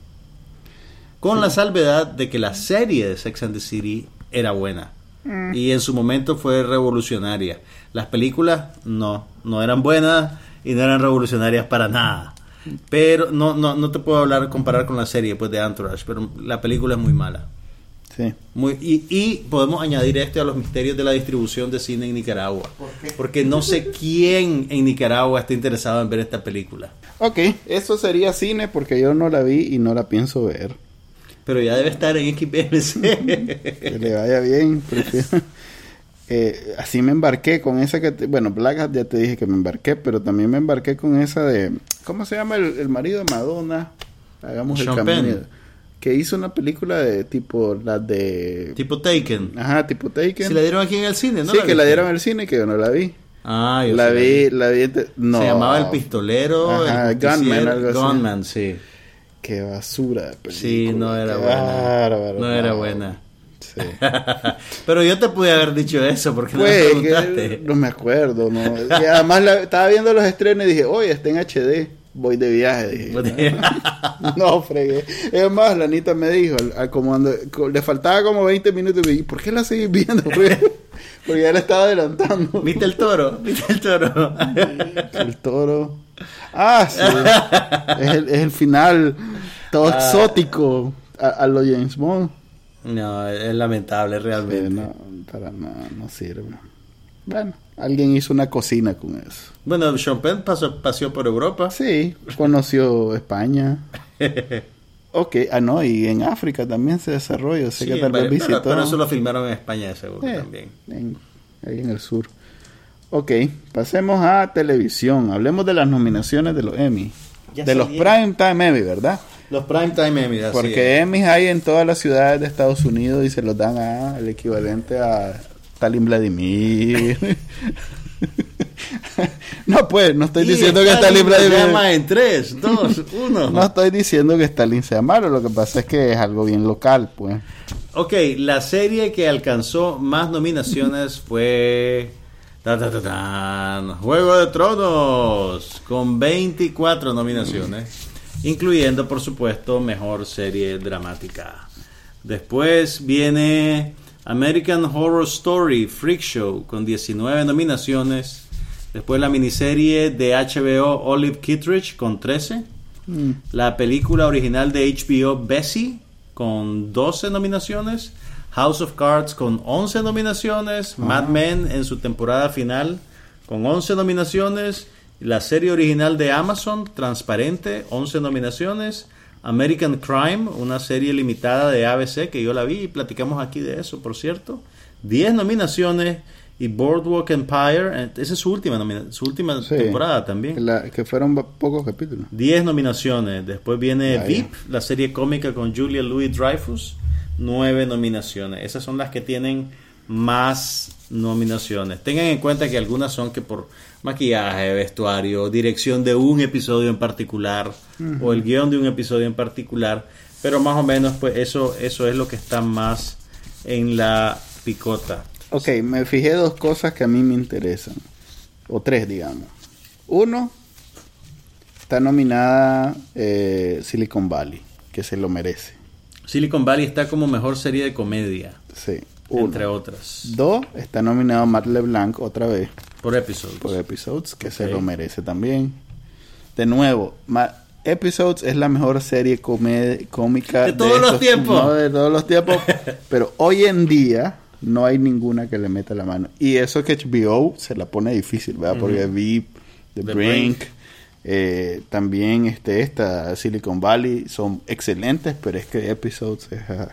Con la salvedad de que la serie de Sex and the City era buena. Mm. Y en su momento fue revolucionaria. Las películas no, no eran buenas y no eran revolucionarias para nada. Pero no, no, no te puedo hablar, comparar con la serie pues, de Entourage, pero la película es muy mala. Sí. Muy, y, y podemos añadir esto a los misterios de la distribución de cine en Nicaragua. Porque no sé quién en Nicaragua está interesado en ver esta película. Ok, eso sería cine porque yo no la vi y no la pienso ver. Pero ya debe estar en XPMC. Que le vaya bien. Eh, así me embarqué con esa que... te- bueno, Black Hat ya te dije que me embarqué, pero también me embarqué con esa de... ¿Cómo se llama el, el marido de Madonna? Hagamos el camino. Penn. Que hizo una película de tipo... La de... tipo Taken. Ajá, tipo Taken. Si la dieron aquí en el cine, ¿no? sí, que la dieron al cine que yo no la vi. Ah, yo la vi, la vi... No. Se llamaba El Pistolero. Ajá, el Gunman, algo así. Gunman, sí. Qué basura de película. Sí, no era qué buena. bárbaro, no era buena. Sí. Pero yo te pude haber dicho eso porque no me preguntaste. no me acuerdo, ¿no? Y además la- estaba viendo los estrenos y dije, oye, está en HD, voy de viaje. Dije, no, fregué. Es más, la Anita me dijo, al, al comando, co- le faltaba como 20 minutos y me dije, ¿por qué la seguís viendo? Porque, porque ya la estaba adelantando. ¿Viste el toro? ¿Viste el toro? El toro. Ah, sí. es, el, es el final todo Ah. exótico a, a lo James Bond. no, es lamentable Sí, realmente. no, para nada, no sirve. Bueno, alguien hizo una cocina con eso. Bueno, Sean Penn pasó, paseó por Europa. Sí, conoció España. Ok, ah no, y en África también se desarrolla, sé Sí, que tal pero, vez visitó. pero eso lo filmaron en España, de seguro también. en- ahí en el sur. Ok, pasemos a televisión. Hablemos de las nominaciones de los Emmy. Ya de los salieron. Prime Time Emmy, ¿verdad? Los Primetime Emmy, así Porque es. Emmys hay en todas las ciudades de Estados Unidos y se los dan a el equivalente a Stalin Vladimir. no, pues, no estoy diciendo que Stalin Stalin se Vladimir. llama en 3, 2, 1. No estoy diciendo que Stalin sea malo, lo que pasa es que es algo bien local, pues. Ok, la serie que alcanzó más nominaciones fue. ta, ta, ta, Juego de Tronos, con 24 nominaciones, incluyendo, por supuesto, mejor serie dramática. Después viene American Horror Story Freak Show, con 19 nominaciones. Después la miniserie de HBO Olive Kittredge, con 13. Mm. La película original de HBO Bessie con 12 nominaciones. House of Cards con 11 nominaciones. Mad Men en su temporada final con 11 nominaciones. La serie original de Amazon, Transparente, 11 nominaciones. American Crime, una serie limitada de ABC que yo la vi y platicamos aquí de eso, por cierto. 10 nominaciones. Y Boardwalk Empire, eh, esa es su última, su última Sí. temporada también. La- que fueron pocos capítulos. 10 nominaciones. Después viene. VIP, la serie cómica con Julia Louis Dreyfus. 9 nominaciones. Esas son las que tienen más nominaciones. Tengan en cuenta que algunas son que por maquillaje, vestuario, dirección de un episodio en particular o el guion de un episodio en particular. Pero más o menos, pues eso, eso es lo que está más en la picota. Ok, me fijé dos cosas que a mí me interesan. O tres, digamos. Uno, está nominada eh, Silicon Valley, que se lo merece. Silicon Valley está como mejor serie de comedia, Sí. Uno. entre otras, Dos, está nominado Matt LeBlanc otra vez por episodios. por Episodes, que se lo merece también. De nuevo, Ma- Episodes es la mejor serie cómica De todos los tiempos. no, de todos los tiempos. pero hoy en día no hay ninguna que le meta la mano. Y eso que HBO se la pone difícil, ¿verdad? Porque VIP, The, The Brink, Brink. Eh, también este, esta Silicon Valley son excelentes, pero es que Episodes es, ah,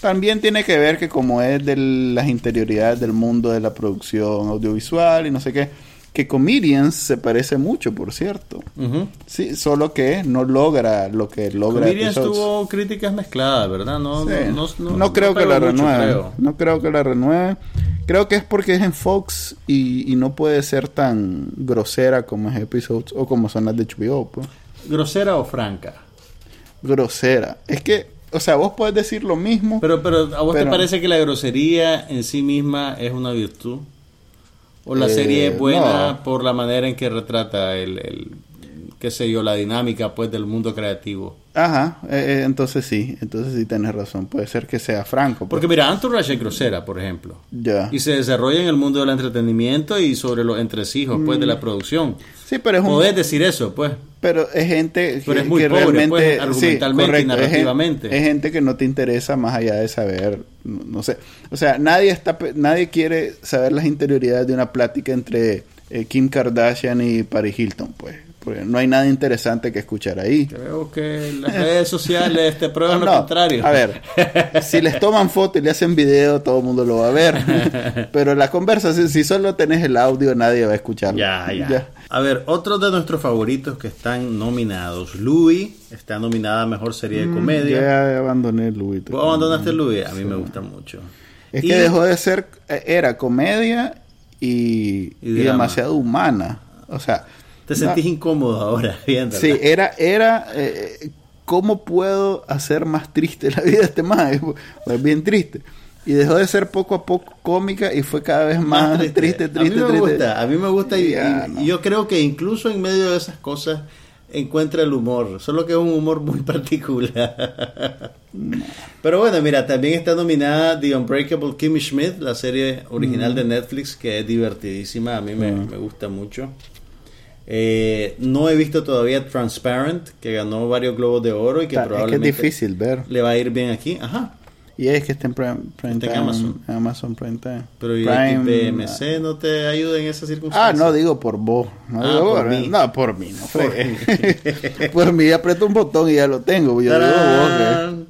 también tiene que ver que como es de las interioridades del mundo de la producción audiovisual y no sé qué, que Comedians se parece mucho, por cierto. Sí, solo que no logra lo que logra Comedians Episodes. tuvo críticas mezcladas, ¿verdad? No, Sí. no, no, No creo que la renueve. No creo que la renueve. Creo que es porque es en Fox y, y no puede ser tan grosera como es Episodes o como son las de HBO. Pues. ¿Grosera o franca? Grosera. Es que, o sea, vos puedes decir lo mismo. Pero, pero ¿a vos te parece que la grosería en sí misma es una virtud? ¿O la Eh, serie es buena no. por la manera en que retrata el, el, qué sé yo, la dinámica pues del mundo creativo? Ajá, eh, eh, entonces sí, entonces sí tenés razón. Puede ser que sea franco. pues. Porque mira, Entourage es grosera, por ejemplo. Ya. Y se desarrolla en el mundo del entretenimiento y sobre los entresijos pues de la producción. Sí, pero es un... Podés decir eso, pues. Pero es gente Pero que, es muy que pobre, realmente pues, sí, argumentalmente y correcto, narrativamente. Es, gente que no te interesa más allá de saber, no, no sé, o sea, nadie está nadie quiere saber las interioridades de una plática entre eh, Kim Kardashian y Paris Hilton, pues, porque no hay nada interesante que escuchar ahí. Creo que las redes sociales te prueban lo contrario. A ver, si les toman foto y le hacen video, todo el mundo lo va a ver. Pero la conversación, si solo tenés el audio, nadie va a escucharlo. Ya, ya, A ver, otros de nuestros favoritos que están nominados. Louis está nominada a Mejor Serie de Comedia. Mm, Ya abandoné Louis. ¿Vos abandonaste Louis? A mí me gusta mucho. Es Y- que dejó de ser, eh, era comedia y, Y y drama. demasiado humana. O sea, Te no- sentís incómodo ahora viéndola. sí, era, era, eh, ¿cómo puedo hacer más triste la vida de este más? Pues bien triste. Y dejó de ser poco a poco cómica y fue cada vez más, triste, triste, a mí me triste. gusta, a mí me gusta y, Ya, y- no. y yo creo que incluso en medio de esas cosas encuentra el humor, solo que es un humor muy particular. Pero bueno, mira, también está nominada The Unbreakable Kimmy Schmidt, la serie original Mm. de Netflix, que es divertidísima, a mí me, me gusta mucho. Eh, no he visto todavía Transparent, que ganó varios globos de oro y que Ta- es que es probablemente difícil ver. le va a ir bien aquí. Ajá. Y es que está en Prime, Prime Está en Time, Amazon. Amazon Prime Time. Pero ¿y Prime, no te ayuda en esas Ah, circunstancias? no, digo por vos. No, Ah, digo por por, mí. no, por mí, no Por mí, aprieto un botón y ya lo tengo. Yo digo vos, ¡Tarán!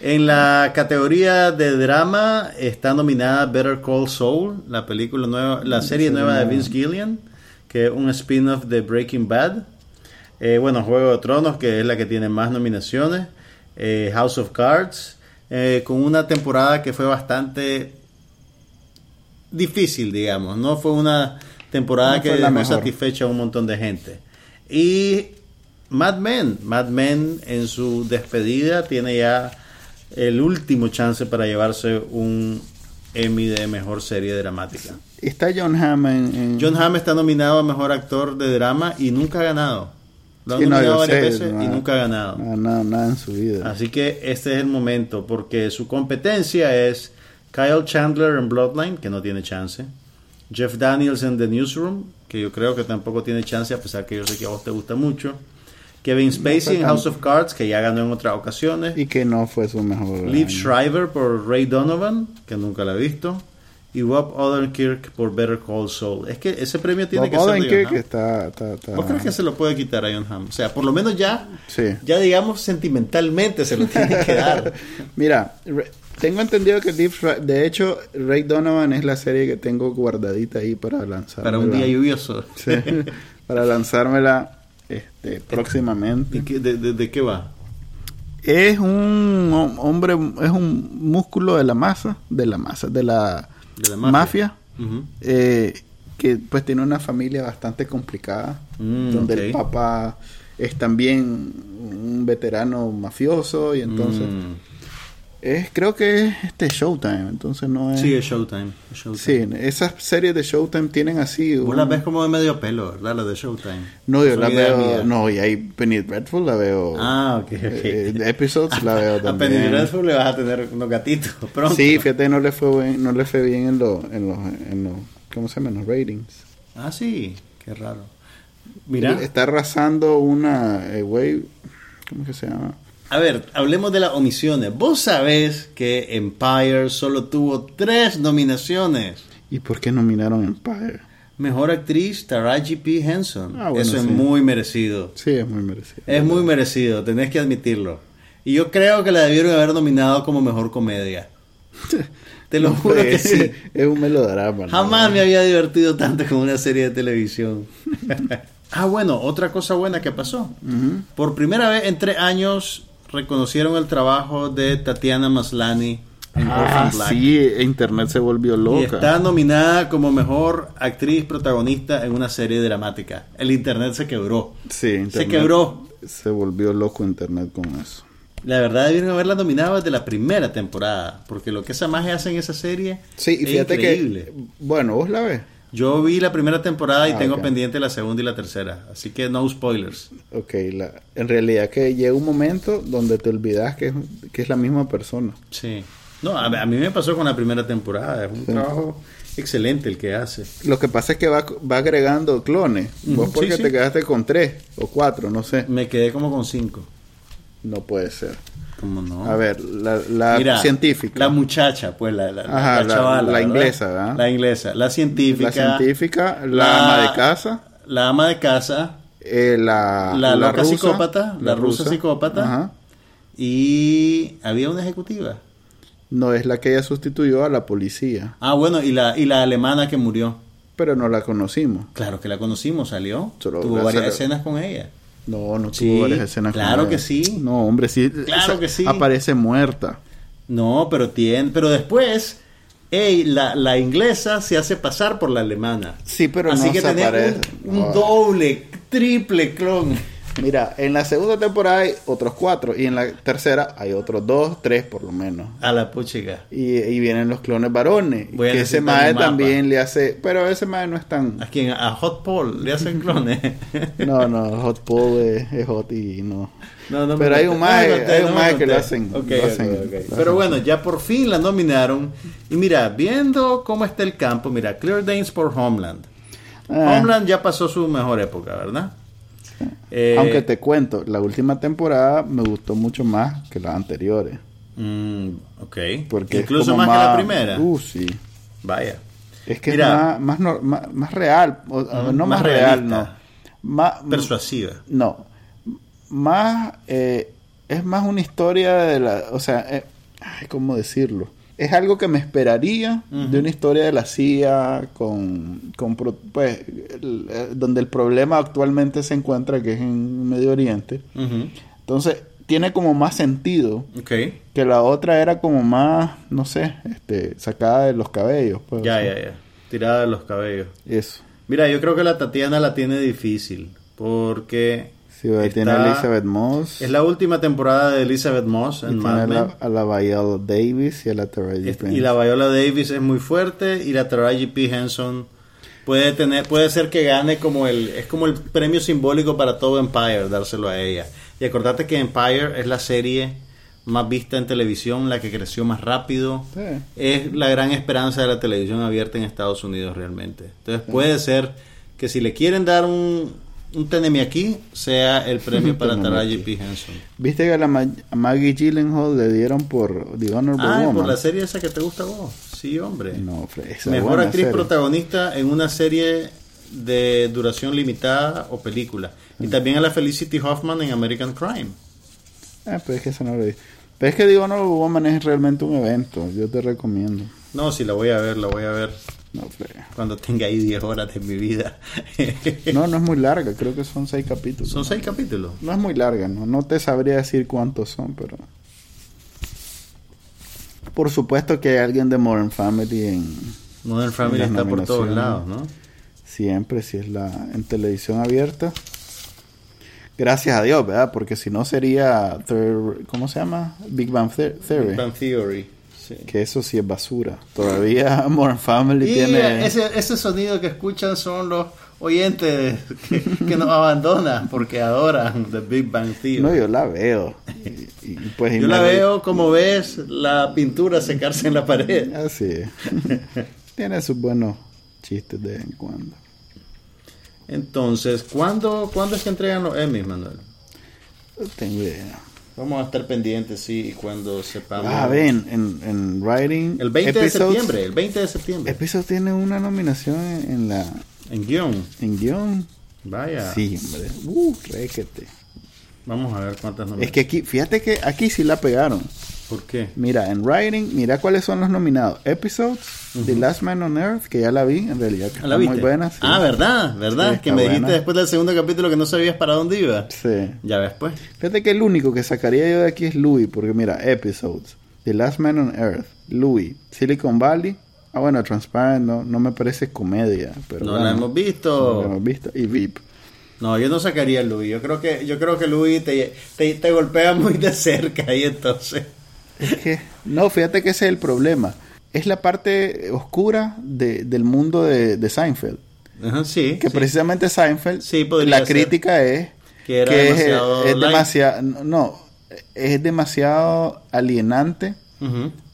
En la categoría de drama está nominada Better Call Saul, la película nueva, la serie nueva de Vince Gillian, que es un spin-off de Breaking Bad. Eh, bueno, Juego de Tronos, que es la que tiene más nominaciones. Eh, House of Cards, eh, con una temporada que fue bastante difícil, digamos. No fue una temporada No que dejó satisfecha a un montón de gente. Y Mad Men, Mad Men en su despedida tiene ya el último chance para llevarse un Emmy de mejor serie dramática. Está John Hamm en... en- John Hamm está nominado a mejor actor de drama y nunca ha ganado. Lo han Sí, no, nominado yo varias sé, veces no y nunca ha ganado. No, no, nada en su vida. Así que este es el momento, porque su competencia es Kyle Chandler en Bloodline, que no tiene chance. Jeff Daniels en The Newsroom, que yo creo que tampoco tiene chance, a pesar que yo sé que a vos te gusta mucho. Kevin Spacey en House of Cards, que ya ganó en otras ocasiones. Y que no fue su mejor... Liv año. Shriver por Ray Donovan, que nunca la he visto. Y Rob Odenkirk por Better Call Saul. Es que ese premio tiene Bob que ser de Odenkirk John Hamm. está, está, está- ¿Vos crees que se lo puede quitar a John Hamm? O sea, por lo menos ya, Sí. ya digamos sentimentalmente se lo tiene que dar. Mira, tengo entendido que Shri- De hecho, Ray Donovan es la serie que tengo guardadita ahí para lanzar. Para un día lluvioso. Sí, para lanzármela este, próximamente. ¿Y qué- de, de- de qué va? Es un hom- hombre, es un músculo de la masa, de la masa, de la, De la mafia, eh, que pues tiene una familia bastante complicada, Mm, donde el papá es también un veterano mafioso y entonces Mm. Es creo que es este Showtime, entonces no es Sí, es Showtime. es Showtime. Sí, esas series de Showtime tienen así Vos un- las ves como de medio pelo, ¿verdad? La de Showtime. No, yo Son la idea veo, mía. no, y ahí Penny Dreadful la veo. Ah, ok, ok. eh, de episodes la veo A también. Penny Dreadful le vas a tener unos gatitos pronto. Sí, fíjate, no le fue bien, no le fue bien en los, en los, en los, ¿cómo se llama? En los ratings. Ah, sí. Qué raro. Mira. Está arrasando una, eh, ¿cómo que se llama? A ver, hablemos de las omisiones. Vos sabés que Empire solo tuvo tres nominaciones. ¿Y por qué nominaron Empire? Mejor actriz, Taraji P. Henson. Ah, bueno, Eso es sí. muy merecido. Sí, es muy merecido. Es muy merecido, tenés que admitirlo. Y yo creo que la debieron haber nominado como mejor comedia. Te lo juro que sí. Es un melodrama. ¿no? Jamás me había divertido tanto con una serie de televisión. ah, bueno, otra cosa buena que pasó. Por primera vez en tres años reconocieron el trabajo de Tatiana Maslany en Ah, Orphan Black. sí, internet se volvió Y loca. está nominada como mejor actriz protagonista en una serie dramática. El internet se quebró. Sí, internet Se quebró. Se volvió loco internet con eso. La verdad debieron haberla nominado desde la primera temporada, porque lo que esa magia hace en esa serie Sí, y es fíjate increíble. que, bueno, vos la ves. Yo vi la primera temporada y Ah, tengo pendiente la segunda y la tercera, así que no spoilers. Ok, la, en realidad que llega un momento donde te olvidas que es, que es la misma persona. Sí. No, a, a mí me pasó con la primera temporada, es un Sí. trabajo excelente el que hace. Lo que pasa es que va, va agregando clones. Vos porque sí, te quedaste con tres o cuatro, no sé. Me quedé como con cinco. No puede ser. ¿Cómo no? A ver, la, la Mira, científica. La muchacha, pues la, la, Ajá, la- chavala, la inglesa, ¿verdad? La inglesa, la científica. La científica, la, ama de casa, La ama de casa, eh, la, La loca rusa, psicópata, la rusa psicópata. Ajá. y había una ejecutiva. No es la que ella sustituyó a la policía, Ah, bueno, y la, y la alemana que murió. pero no la conocimos. Claro que la conocimos, salió. Solo Tuvo varias escenas con ella. No, no Sí, tuvo varias escenas claro que sí. No, hombre, sí. Claro esa- que sí. Aparece muerta. No, pero tiene, pero después, ey, la, la inglesa se hace pasar por la alemana. Sí, pero Así no que se tenés aparece. un, un doble, triple clon. Mira, en la segunda temporada hay otros cuatro y en la tercera hay otros dos, tres por lo menos. A la puchica. Y, y vienen los clones varones. Voy que ese mae también le hace... Pero ese mae no es tan... ¿A quién? A Hot Paul le hacen clones. No, no, Hot Paul es, es hot y no... No, no Pero hay un no mae- conté, hay un mae que lo hacen- Ok, lo ok, hacen- ok. lo Pero hacen. bueno, ya por fin la nominaron. Y mira, viendo cómo está el campo, mira, Claire Danes por Homeland. Ah. Homeland ya pasó su mejor época, ¿verdad? Eh, Aunque te cuento, la última temporada me gustó mucho más que las anteriores. mm, ok. Porque Incluso más, que la primera. Uh, sí. Vaya. Es que Mira. es más, más, más, más real. o- no más real, no. Más, Persuasiva. no. Más. eh, es más una historia de la. O sea, eh, ay, ¿cómo decirlo? Es algo que me esperaría de una historia de la CIA con, con pues, el- eh, donde el problema actualmente se encuentra, que es en Medio Oriente. Entonces, tiene como más sentido Ok. que la otra era como más, no sé, este, sacada de los cabellos. Pues, Ya, ya, ya. Tirada de los cabellos. Eso. Mira, yo creo que la Tatiana la tiene difícil. Porque. Sí, tiene a Elizabeth Moss. Es la última temporada de Elizabeth Moss y en tiene Mad a Men. la, a la Viola Davis y a la Taraji Es- Prince. Y la Viola Davis es muy fuerte y la Taraji P. Henson puede tener puede ser que gane como el es como el premio simbólico para todo Empire dárselo a ella. Y acordate que Empire es la serie más vista en televisión, la que creció más rápido. Sí. Es la gran esperanza de la televisión abierta en Estados Unidos realmente. Entonces puede ser que si le quieren dar un un teneme aquí sea el premio para Taraji. P. Henson. ¿Viste que a, la Ma- a Maggie Gyllenhaal le dieron por The Honorable Ah, Woman? por la serie esa que te gusta a vos. Sí, hombre. No, esa Mejor actriz serie. protagonista en una serie de duración limitada o película. Y también a la Felicity Hoffman en American Crime. Ah, pero es que esa no lo vi. Pero es que The Honorable Woman es realmente un evento. Yo te recomiendo. No, sí, la voy a ver, la voy a ver No, cuando tenga ahí 10 horas de mi vida. no, no es muy larga. Creo que son seis capítulos. Son seis capítulos. No es muy larga, ¿no? No te sabría decir cuántos son, pero... Por supuesto que hay alguien de Modern Family en... Modern Family Las está por todos lados, ¿no? Siempre, si es la en televisión abierta. Gracias a Dios, ¿verdad? Porque si no sería... Third- ¿Cómo se llama? Big Bang The- Theory. Big Bang Theory. Sí. Que eso sí es basura. Todavía Modern Family Y tiene... ese, ese sonido que escuchan son los oyentes que, que nos abandonan porque adoran The Big Bang Theory. No, yo la veo. Y, y, pues, Yo la veo como ves la pintura secarse en la pared. Así es. tiene sus buenos chistes de vez en cuando. Entonces, ¿cuándo, ¿cuándo es que entregan los Emmys, Manuel? No tengo idea. Vamos a estar pendientes, sí, cuando sepamos. Ah, ven, en, en Writing... El 20 de Episodes- septiembre, el 20 de septiembre. Episodes tiene una nominación en, en la En guion. En guion. Vaya. Sí, hombre. Uh, réquete. Vamos a ver cuántas Es nominaciones. que aquí, fíjate que aquí sí la pegaron. ¿Por qué? Mira, en Writing, mira cuáles son los nominados. Episodes, The Last Man on Earth, que ya la vi, en realidad. que ¿La viste? muy buena. sí. Ah, ¿verdad? ¿Verdad? Sí, que me dijiste buena. después del segundo capítulo que no sabías para dónde iba. Sí. Ya ves, pues. Fíjate que el único que sacaría yo de aquí es Louis, porque mira, Episodes, The Last Man on Earth, Louis, Silicon Valley. Ah, bueno, Transparent no, no me parece comedia, pero no bueno, la hemos visto. no la hemos visto. Y VIP. No, yo no sacaría a Louis. Yo creo que, yo creo que Louis te, te, te golpea muy de cerca y entonces. Es que, no, fíjate que ese es el problema. Es la parte oscura de- del mundo de, de Seinfeld. Ajá, sí. Que sí. precisamente Seinfeld, Sí, la crítica es Que era es- demasiado es, light. demasiado, no, es demasiado alienante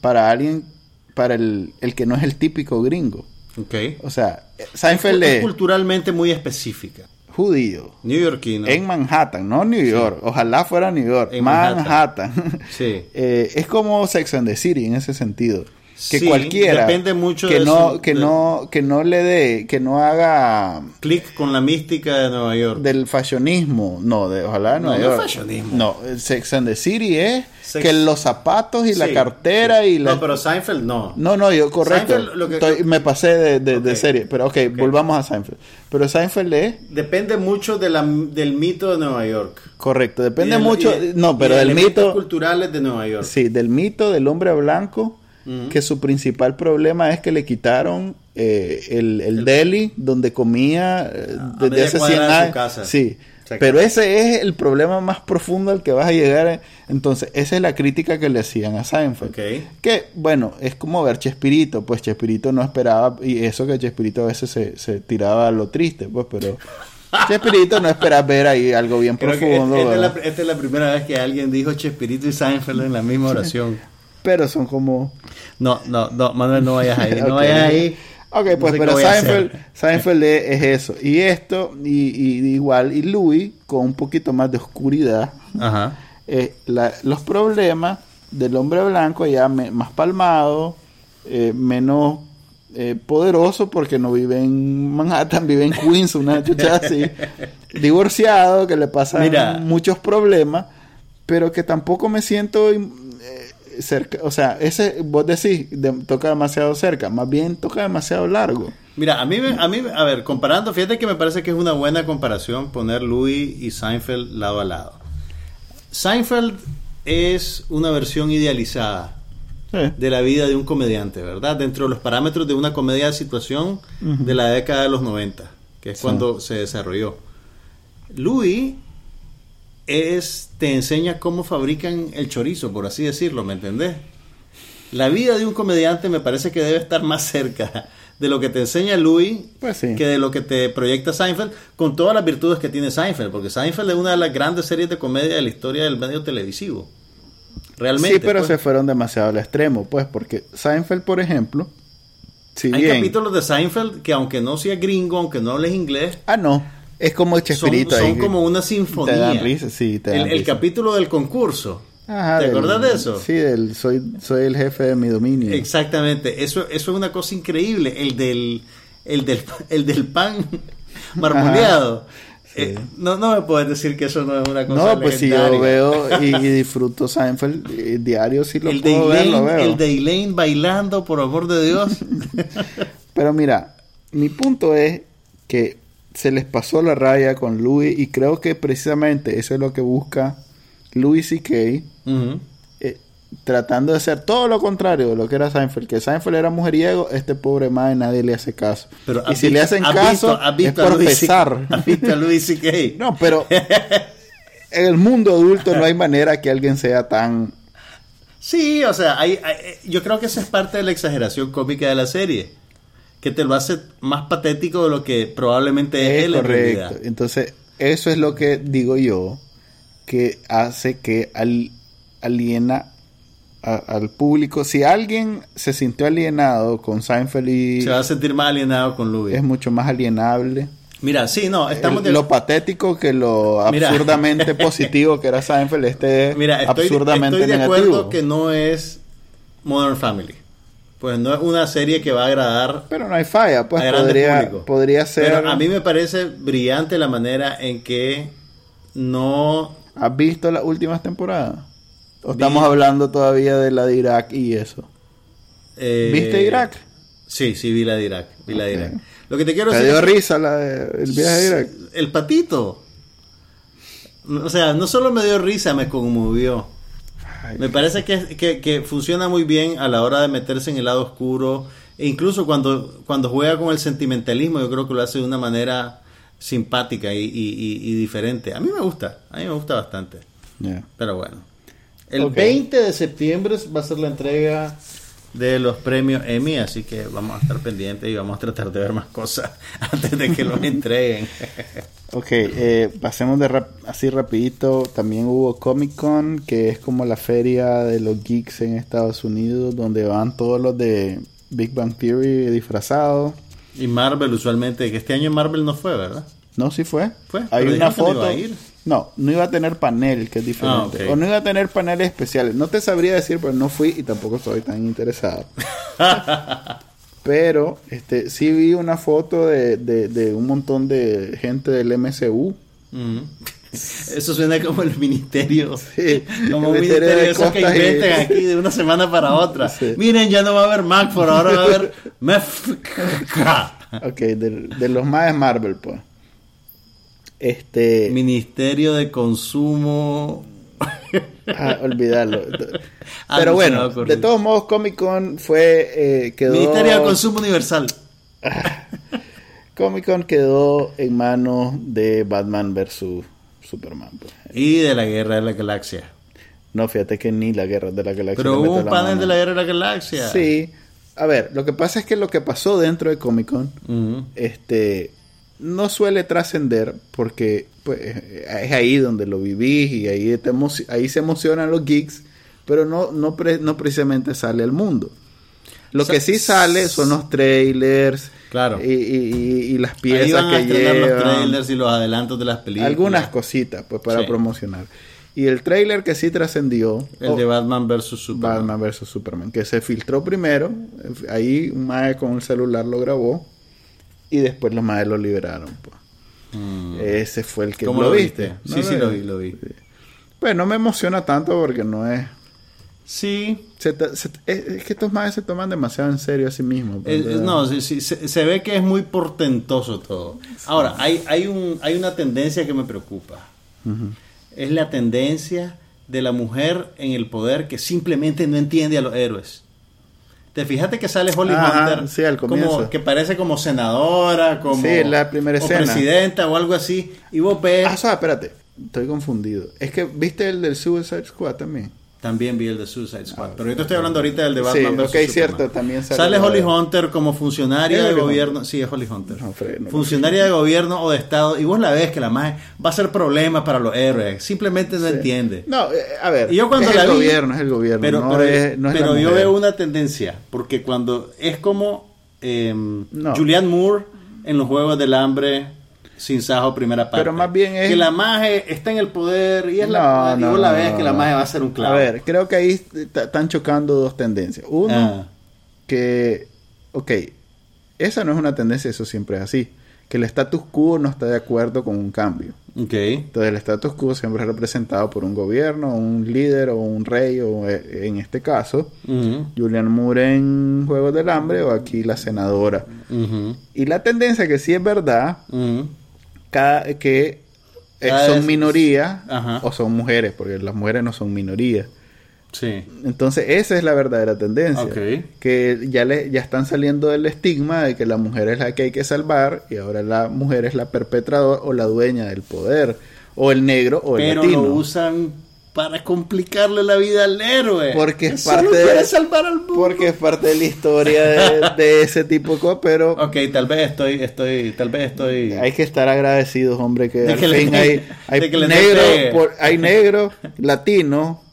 para alguien, para el, el que no es el típico gringo. Ok. O sea, Seinfeld es es culturalmente muy específica. Judío. Neoyorquino. En Manhattan, no New York. Ojalá fuera New York. En Manhattan. Sí. Eh, es como Sex and the City en ese sentido. Que Sí, cualquiera depende mucho que de no su- que de- no que no le dé que no haga Click con la mística de Nueva York. del fashionismo, no, de ojalá de Nueva no York. fashionismo. No, el Sex and the City es Sex- que los zapatos y la cartera sí. y la No, pero Seinfeld no. No, no, yo correcto. Lo que- Estoy- me pasé de, de- de Ok. serie, pero ok, volvamos a Seinfeld. Pero Seinfeld es Depende mucho de la, del mito de Nueva York. correcto, depende Y mucho, y no, pero de del mito culturales de Nueva York. Sí, del mito del hombre blanco, Que su principal problema es que le quitaron eh, el, el deli donde comía eh, A desde hace 100 cuadra de su años. casa. Sí, pero ese es el problema más profundo al que vas a llegar. eh. Entonces, esa es la crítica que le hacían a Seinfeld. Que, bueno, es como ver Chespirito, pues Chespirito no esperaba, y eso que Chespirito a veces se, se tiraba a lo triste, pues, pero Chespirito no esperaba ver ahí algo bien Creo que profundo. esta es, la, ¿verdad? esta es la primera vez que alguien dijo Chespirito y Seinfeld en la misma oración. Pero son como... No, no, no, Manuel, no vayas ahí. No Ok. vayas ahí. Ok, No pues, sé pero Seinfeld. Seinfeld es, es eso. Y esto, y, y igual, y Louis, con un poquito más de oscuridad, Ajá. eh, la- los problemas del hombre blanco ya me- más palmado, eh, menos eh, poderoso, porque no vive en Manhattan, vive en Queens, una chucha así, divorciado, que le pasan Mira. muchos problemas, pero que tampoco me siento cerca, o sea, ese, vos decís, de- toca demasiado cerca, más bien toca demasiado largo. Mira, a mí, a mí, a ver, comparando, fíjate que me parece que es una buena comparación poner Louis y Seinfeld lado a lado. Seinfeld es una versión idealizada Sí. de la vida de un comediante, ¿verdad? Dentro de los parámetros de una comedia de situación de la década de los 90, que es Sí. cuando se desarrolló. Louis es te enseña cómo fabrican el chorizo, por así decirlo, ¿me entendés? La vida de un comediante me parece que debe estar más cerca de lo que te enseña Louis Pues sí. que de lo que te proyecta Seinfeld, con todas las virtudes que tiene Seinfeld, porque Seinfeld es una de las grandes series de comedia de la historia del medio televisivo. Realmente. sí, pero pues. se fueron demasiado al extremo, pues, porque Seinfeld, por ejemplo, si Hay bien... capítulos de Seinfeld que aunque no sea gringo, aunque no hables inglés, Ah, no, es como son, Chespirito son ahí. como una sinfonía. Te dan risa, sí, te dan el, el risa. capítulo del concurso. Ajá, ¿Te acuerdas de eso? Sí, del soy, soy el jefe de mi dominio. Exactamente. Eso, eso es una cosa increíble. El del, el del, el del pan marmoleado. Sí. Eh, no, no me puedes decir que eso no es una cosa No, pues si yo legendaria. veo y, y disfruto Seinfeld eh, diario, sí lo el de, puedo ver, lo Elaine, veo. el de Elaine bailando, por amor de Dios. Pero mira, mi punto es que se les pasó la raya con Louis y creo que precisamente eso es lo que busca Louis C.K. Ujú. eh, tratando de hacer todo lo contrario de lo que era Seinfeld. Que Seinfeld era mujeriego, este pobre madre nadie le hace caso. Pero y ¿has si le hacen caso, visto- es por Louis C- pesar. ¿Has visto a Louis C.K.? No, pero en el mundo adulto no hay manera que alguien sea tan... Sí, o sea, hay, hay- yo creo que esa es parte de la exageración cómica de la serie. Que te lo hace más patético de lo que probablemente es, él en correcto. realidad. Entonces, eso es lo que digo yo, que hace que al- aliena a- al público. Si alguien se sintió alienado con Seinfeld y Se va a sentir más alienado con Louis. es mucho más alienable. Mira, sí, no, estamos El- de- Lo patético que lo Mira. absurdamente positivo que era Seinfeld, este es Mira, estoy, absurdamente estoy de negativo. acuerdo que no es Modern Family. Pues no es una serie que va a agradar Pero no hay falla, pues podría, podría ser... Pero a mí me parece brillante la manera en que no ¿Has visto las últimas temporadas? ¿O Vi- estamos hablando todavía de la de Irak y eso? eh, ¿Viste Irak? Sí, sí vi la de Irak, vi la de. Irak. Lo que te quiero ¿Te decir dio es que- risa la de- el viaje de Irak? El patito. O sea, no solo me dio risa, me conmovió. Me parece que, que- que funciona muy bien a la hora de meterse en el lado oscuro. E incluso cuando, cuando juega con el sentimentalismo, yo creo que lo hace de una manera simpática y, y- y- y diferente. A mí me gusta, a mí me gusta bastante. Pero bueno. El Ok. 20 de septiembre va a ser la entrega de los premios Emmy, así que vamos a estar pendientes y vamos a tratar de ver más cosas antes de que los entreguen. Ok, eh, pasemos de rap- así rapidito. También hubo Comic Con, que es como la feria de los geeks en Estados Unidos, donde van todos los de Big Bang Theory disfrazados. y Marvel usualmente, que este año Marvel no fue, ¿verdad? No, sí fue. Fue, Hay una no foto. iba a ir. No, no iba a tener panel, que es diferente. Ah. O no iba a tener paneles especiales. No te sabría decir, pero no fui y tampoco estoy tan interesado. pero este sí vi una foto de, de, de un montón de gente del MCU. Eso suena como el ministerio. Sí, como un ministerio ministerio de esos que y- inventan aquí de una semana para otra. Sí. Miren, ya no va a haber Mac, por ahora va a haber MEFK. Ok, de, de los más de Marvel, pues. Este. Ministerio de Consumo. ah, olvidarlo. Pero bueno, de todos modos, Comic Con fue. eh, quedó. Ministerio de Consumo Universal. Comic Con quedó en manos de Batman versus Superman. pues. Y de la Guerra de la Galaxia. No, fíjate que ni la guerra de la galaxia. Pero hubo un panel de la Guerra de la Galaxia. Sí. A ver, lo que pasa es que lo que pasó dentro de Comic Con este no suele trascender porque pues, es ahí donde lo vivís y ahí, te ahí se emocionan los geeks, pero no, no, pre- no precisamente sale al mundo. Lo que sí sale son los trailers Claro. y, y- las Ahí piezas van a que los llevan. trailers y los adelantos de las películas. algunas cositas pues para Sí. promocionar. Y el trailer que sí trascendió, El oh, de Batman vs Superman. Batman vs Superman, que se filtró primero, ahí un mae con el celular lo grabó y después los maes lo liberaron. pues. Mm. Ese fue el que ¿Cómo lo lo viste. viste? Sí, sí, lo vi, lo vi. Pues no me emociona tanto porque no es. Sí. se ta- se- es, que estos maes se toman demasiado en serio a sí mismos. Es- no, sí, sí, se, se ve que es muy portentoso todo. Ahora, hay, hay, un, hay una tendencia que me preocupa. Es la tendencia de la mujer en el poder que simplemente no entiende a los héroes. Te fijaste que sale Holly Ajá, Hunter sí, al como que parece como senadora, como Sí, la primera o presidenta o algo así. Y vos ves, Ah, suave, espérate. Estoy confundido. Es que viste el del Suicide Squad también. También vi el de Suicide Squad. Ah, pero yo te estoy hablando ahorita del de Batman Sí, ok, Superman. cierto, también sale Holly de- Hunter como funcionaria ¿Es de gobierno. Hunter? Sí, es Holly Hunter. No, Fred, no. funcionaria de gobierno o de estado. Y vos la ves que la más va a ser problema para los héroes. Simplemente no Sí. entiende. No, eh, a ver. Y yo cuando es la el vi- gobierno, es el gobierno. Pero, pero, es, no es la pero yo veo una tendencia. Porque cuando es como eh. Julianne Moore en los Juegos del Hambre. Sin Sajo, primera parte. Pero más bien es- Que la maje está en el poder y es la. No, y vos no, la ves no, que la maje va a ser un clavo. A ver, creo que ahí están chocando dos tendencias. Uno, Ah. que, ok, esa no es una tendencia, eso siempre es así. Que el status quo no está de acuerdo con un cambio. Ok. Entonces el status quo siempre es representado por un gobierno, un líder o un rey, o eh, en este caso, Julian Moore en Juegos del Hambre o aquí la senadora. Y la tendencia que sí es verdad. Cada, que eh, Cada son Ajá. o son mujeres, porque las mujeres no son minorías. Sí. Entonces esa es la verdadera tendencia. Que ya, le, ya están saliendo del estigma de que la mujer es la que hay que salvar y ahora la mujer es la perpetradora o la dueña del poder. O el negro o el Pero latino. lo usan para complicarle la vida al héroe. Porque es solo parte de- quiere salvar al mundo. Porque es parte de la historia de, de ese tipo de cosas, pero Ok, tal vez estoy, estoy, tal vez estoy. hay que estar agradecidos, hombre, que De al que le- hay, hay negro, por- hay negro, latino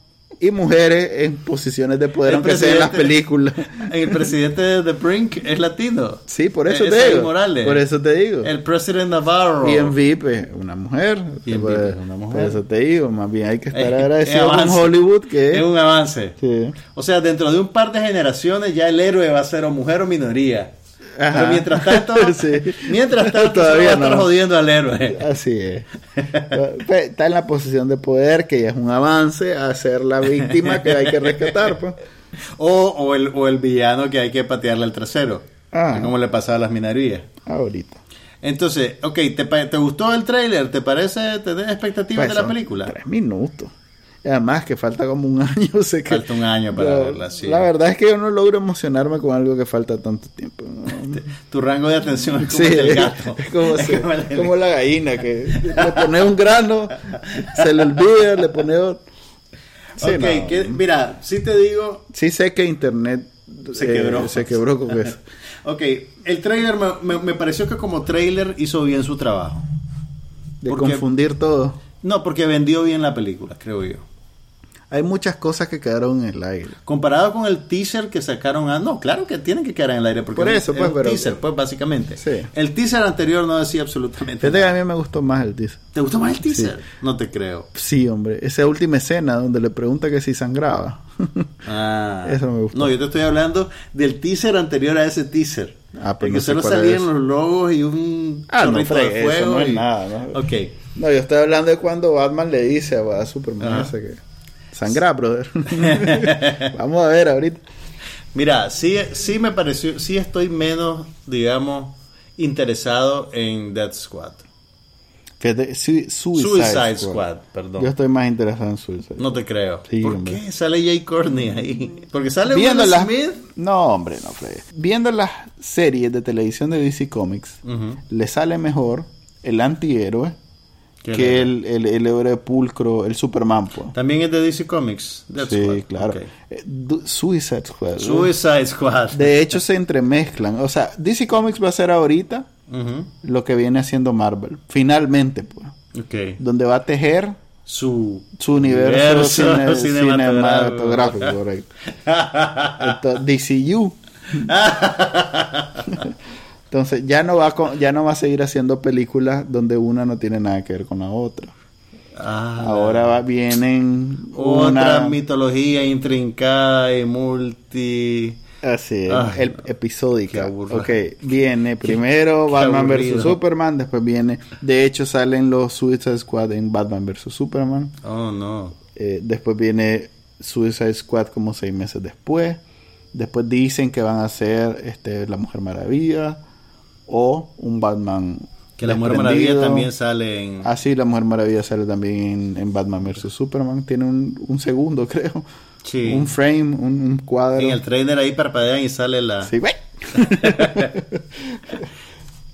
y mujeres en posiciones de poder, El aunque sea en las películas. El presidente de The Brink es latino. Sí, por eso Es te digo. Morales. Por eso te digo. El presidente Navarro. Y en VIP es una mujer. Y en Por- VIP es una mujer. Por eso te digo, más bien hay que estar Es- agradecido es con. Hollywood que Es un avance. Sí. O sea, dentro de un par de generaciones ya el héroe va a ser o mujer o minoría. Ajá. Pero mientras tanto, Sí. mientras tanto Todavía se va a estar no. jodiendo al héroe. Así es. Pues, Está en la posición de poder, que ya es un avance a ser la víctima que hay que rescatar. Pues. O, o, el, o el villano que hay que patearle al trasero. Ah. Como le pasaba a las minorías. Ahorita. Entonces, ok, ¿te, te gustó el tráiler? ¿Te parece tener expectativas Pues de la película? Tres minutos. Además que falta como un año. Sé que, Falta un año para la, verla, sí. La verdad es que yo no logro emocionarme con algo que falta tanto tiempo. ¿no? Tu rango de atención es como Sí, el gato. es como, Es se- como el del- como la gallina que le pone un grano, se le olvida, le pone otro. Sí, ok, no. que- mira, si te digo, Sí sé que internet Se eh, quebró. se quebró con eso. ok, el trailer me, me- me pareció que como trailer hizo bien su trabajo. De Porque- confundir todo. No, porque vendió bien la película, creo yo. Hay muchas cosas que quedaron en el aire. Comparado con el teaser que sacaron a... No, claro que tienen que quedar en el aire porque Por es- eso, es pues, pero- teaser, pues, básicamente. Sí. El teaser anterior no decía absolutamente Fíjate que a nada. mí me gustó más el teaser. ¿Te gustó más el teaser? No te creo. Sí, hombre. Esa última escena donde le pregunta que si sangraba. Ah. Eso me gustó. No, yo te estoy hablando del teaser anterior a ese teaser. Ah, pero En no solo salían los logos y un Ah, no, chorrito de fregue, eso fuego. no es nada, ¿no? Ok. no, yo estoy hablando de cuando Batman le dice a, Superman ese que... Sangra, brother. Vamos a ver ahorita. Mira, sí, sí me pareció, sí estoy menos, digamos, interesado en Death Squad. Fíjate, Suicide, Suicide Squad. Squad, perdón. Yo estoy más interesado en Suicide. No te creo. Sí, ¿Por hombre. qué sale Jay Courtney ahí? Porque sale Viendo las... Smith. No, hombre, no, Fred. Viendo las series de televisión de DC Comics, le sale mejor el antihéroe ¿Qué que el, el, el héroe pulcro, el Superman. pues. También es de DC Comics. Sí, Squad. claro. Eh, Suicide Squad. Suicide Squad. De hecho, se entremezclan. O sea, DC Comics va a ser ahorita lo que viene haciendo Marvel. Finalmente, pues. Donde va a tejer Su su universo, cine- cinematográfico. cinematográfico, correcto. Entonces, DCU. Entonces, ya no va a con- ya no va a seguir haciendo películas donde una no tiene nada que ver con la otra. Ah, Ahora va- vienen otra una mitología intrincada y multi. así es, Ay, el episódica. Ok, viene primero qué Batman vs Superman, después viene, de hecho salen los Suicide Squad en Batman vs Superman. Oh, no. Eh, después viene Suicide Squad como seis meses después. Después dicen que van a hacer este, La Mujer Maravilla o un Batman. Que la Mujer. Maravilla también sale en. Ah, sí, La Mujer Maravilla sale también en, en Batman vs Superman. Tiene un, un segundo, creo. Sí. Un frame, un, un cuadro. En el trailer ahí parpadean y sale la. Sí, güey.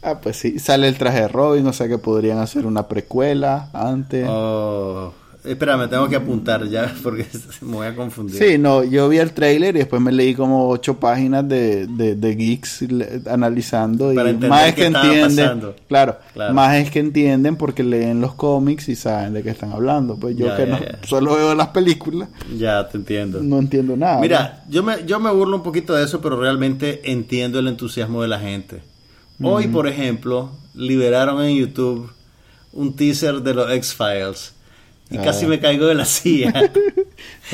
ah, pues sí. Sale el traje de Robin, o sea que podrían hacer una precuela antes. Oh. Espérame, tengo que apuntar ya porque me voy a confundir. Sí, no, yo vi el trailer y después me leí como ocho páginas de, de, de geeks analizando Para y más es que entienden, claro, Claro. más es que entienden porque leen los cómics y saben de qué están hablando. Pues yo Ya, que ya, no ya. solo veo las películas, Ya te entiendo. no entiendo nada. Mira, yo me, yo me burlo un poquito de eso, pero realmente entiendo el entusiasmo de la gente. Hoy, por ejemplo, liberaron en YouTube un teaser de los X-Files. Y Ah. casi me caigo de la silla.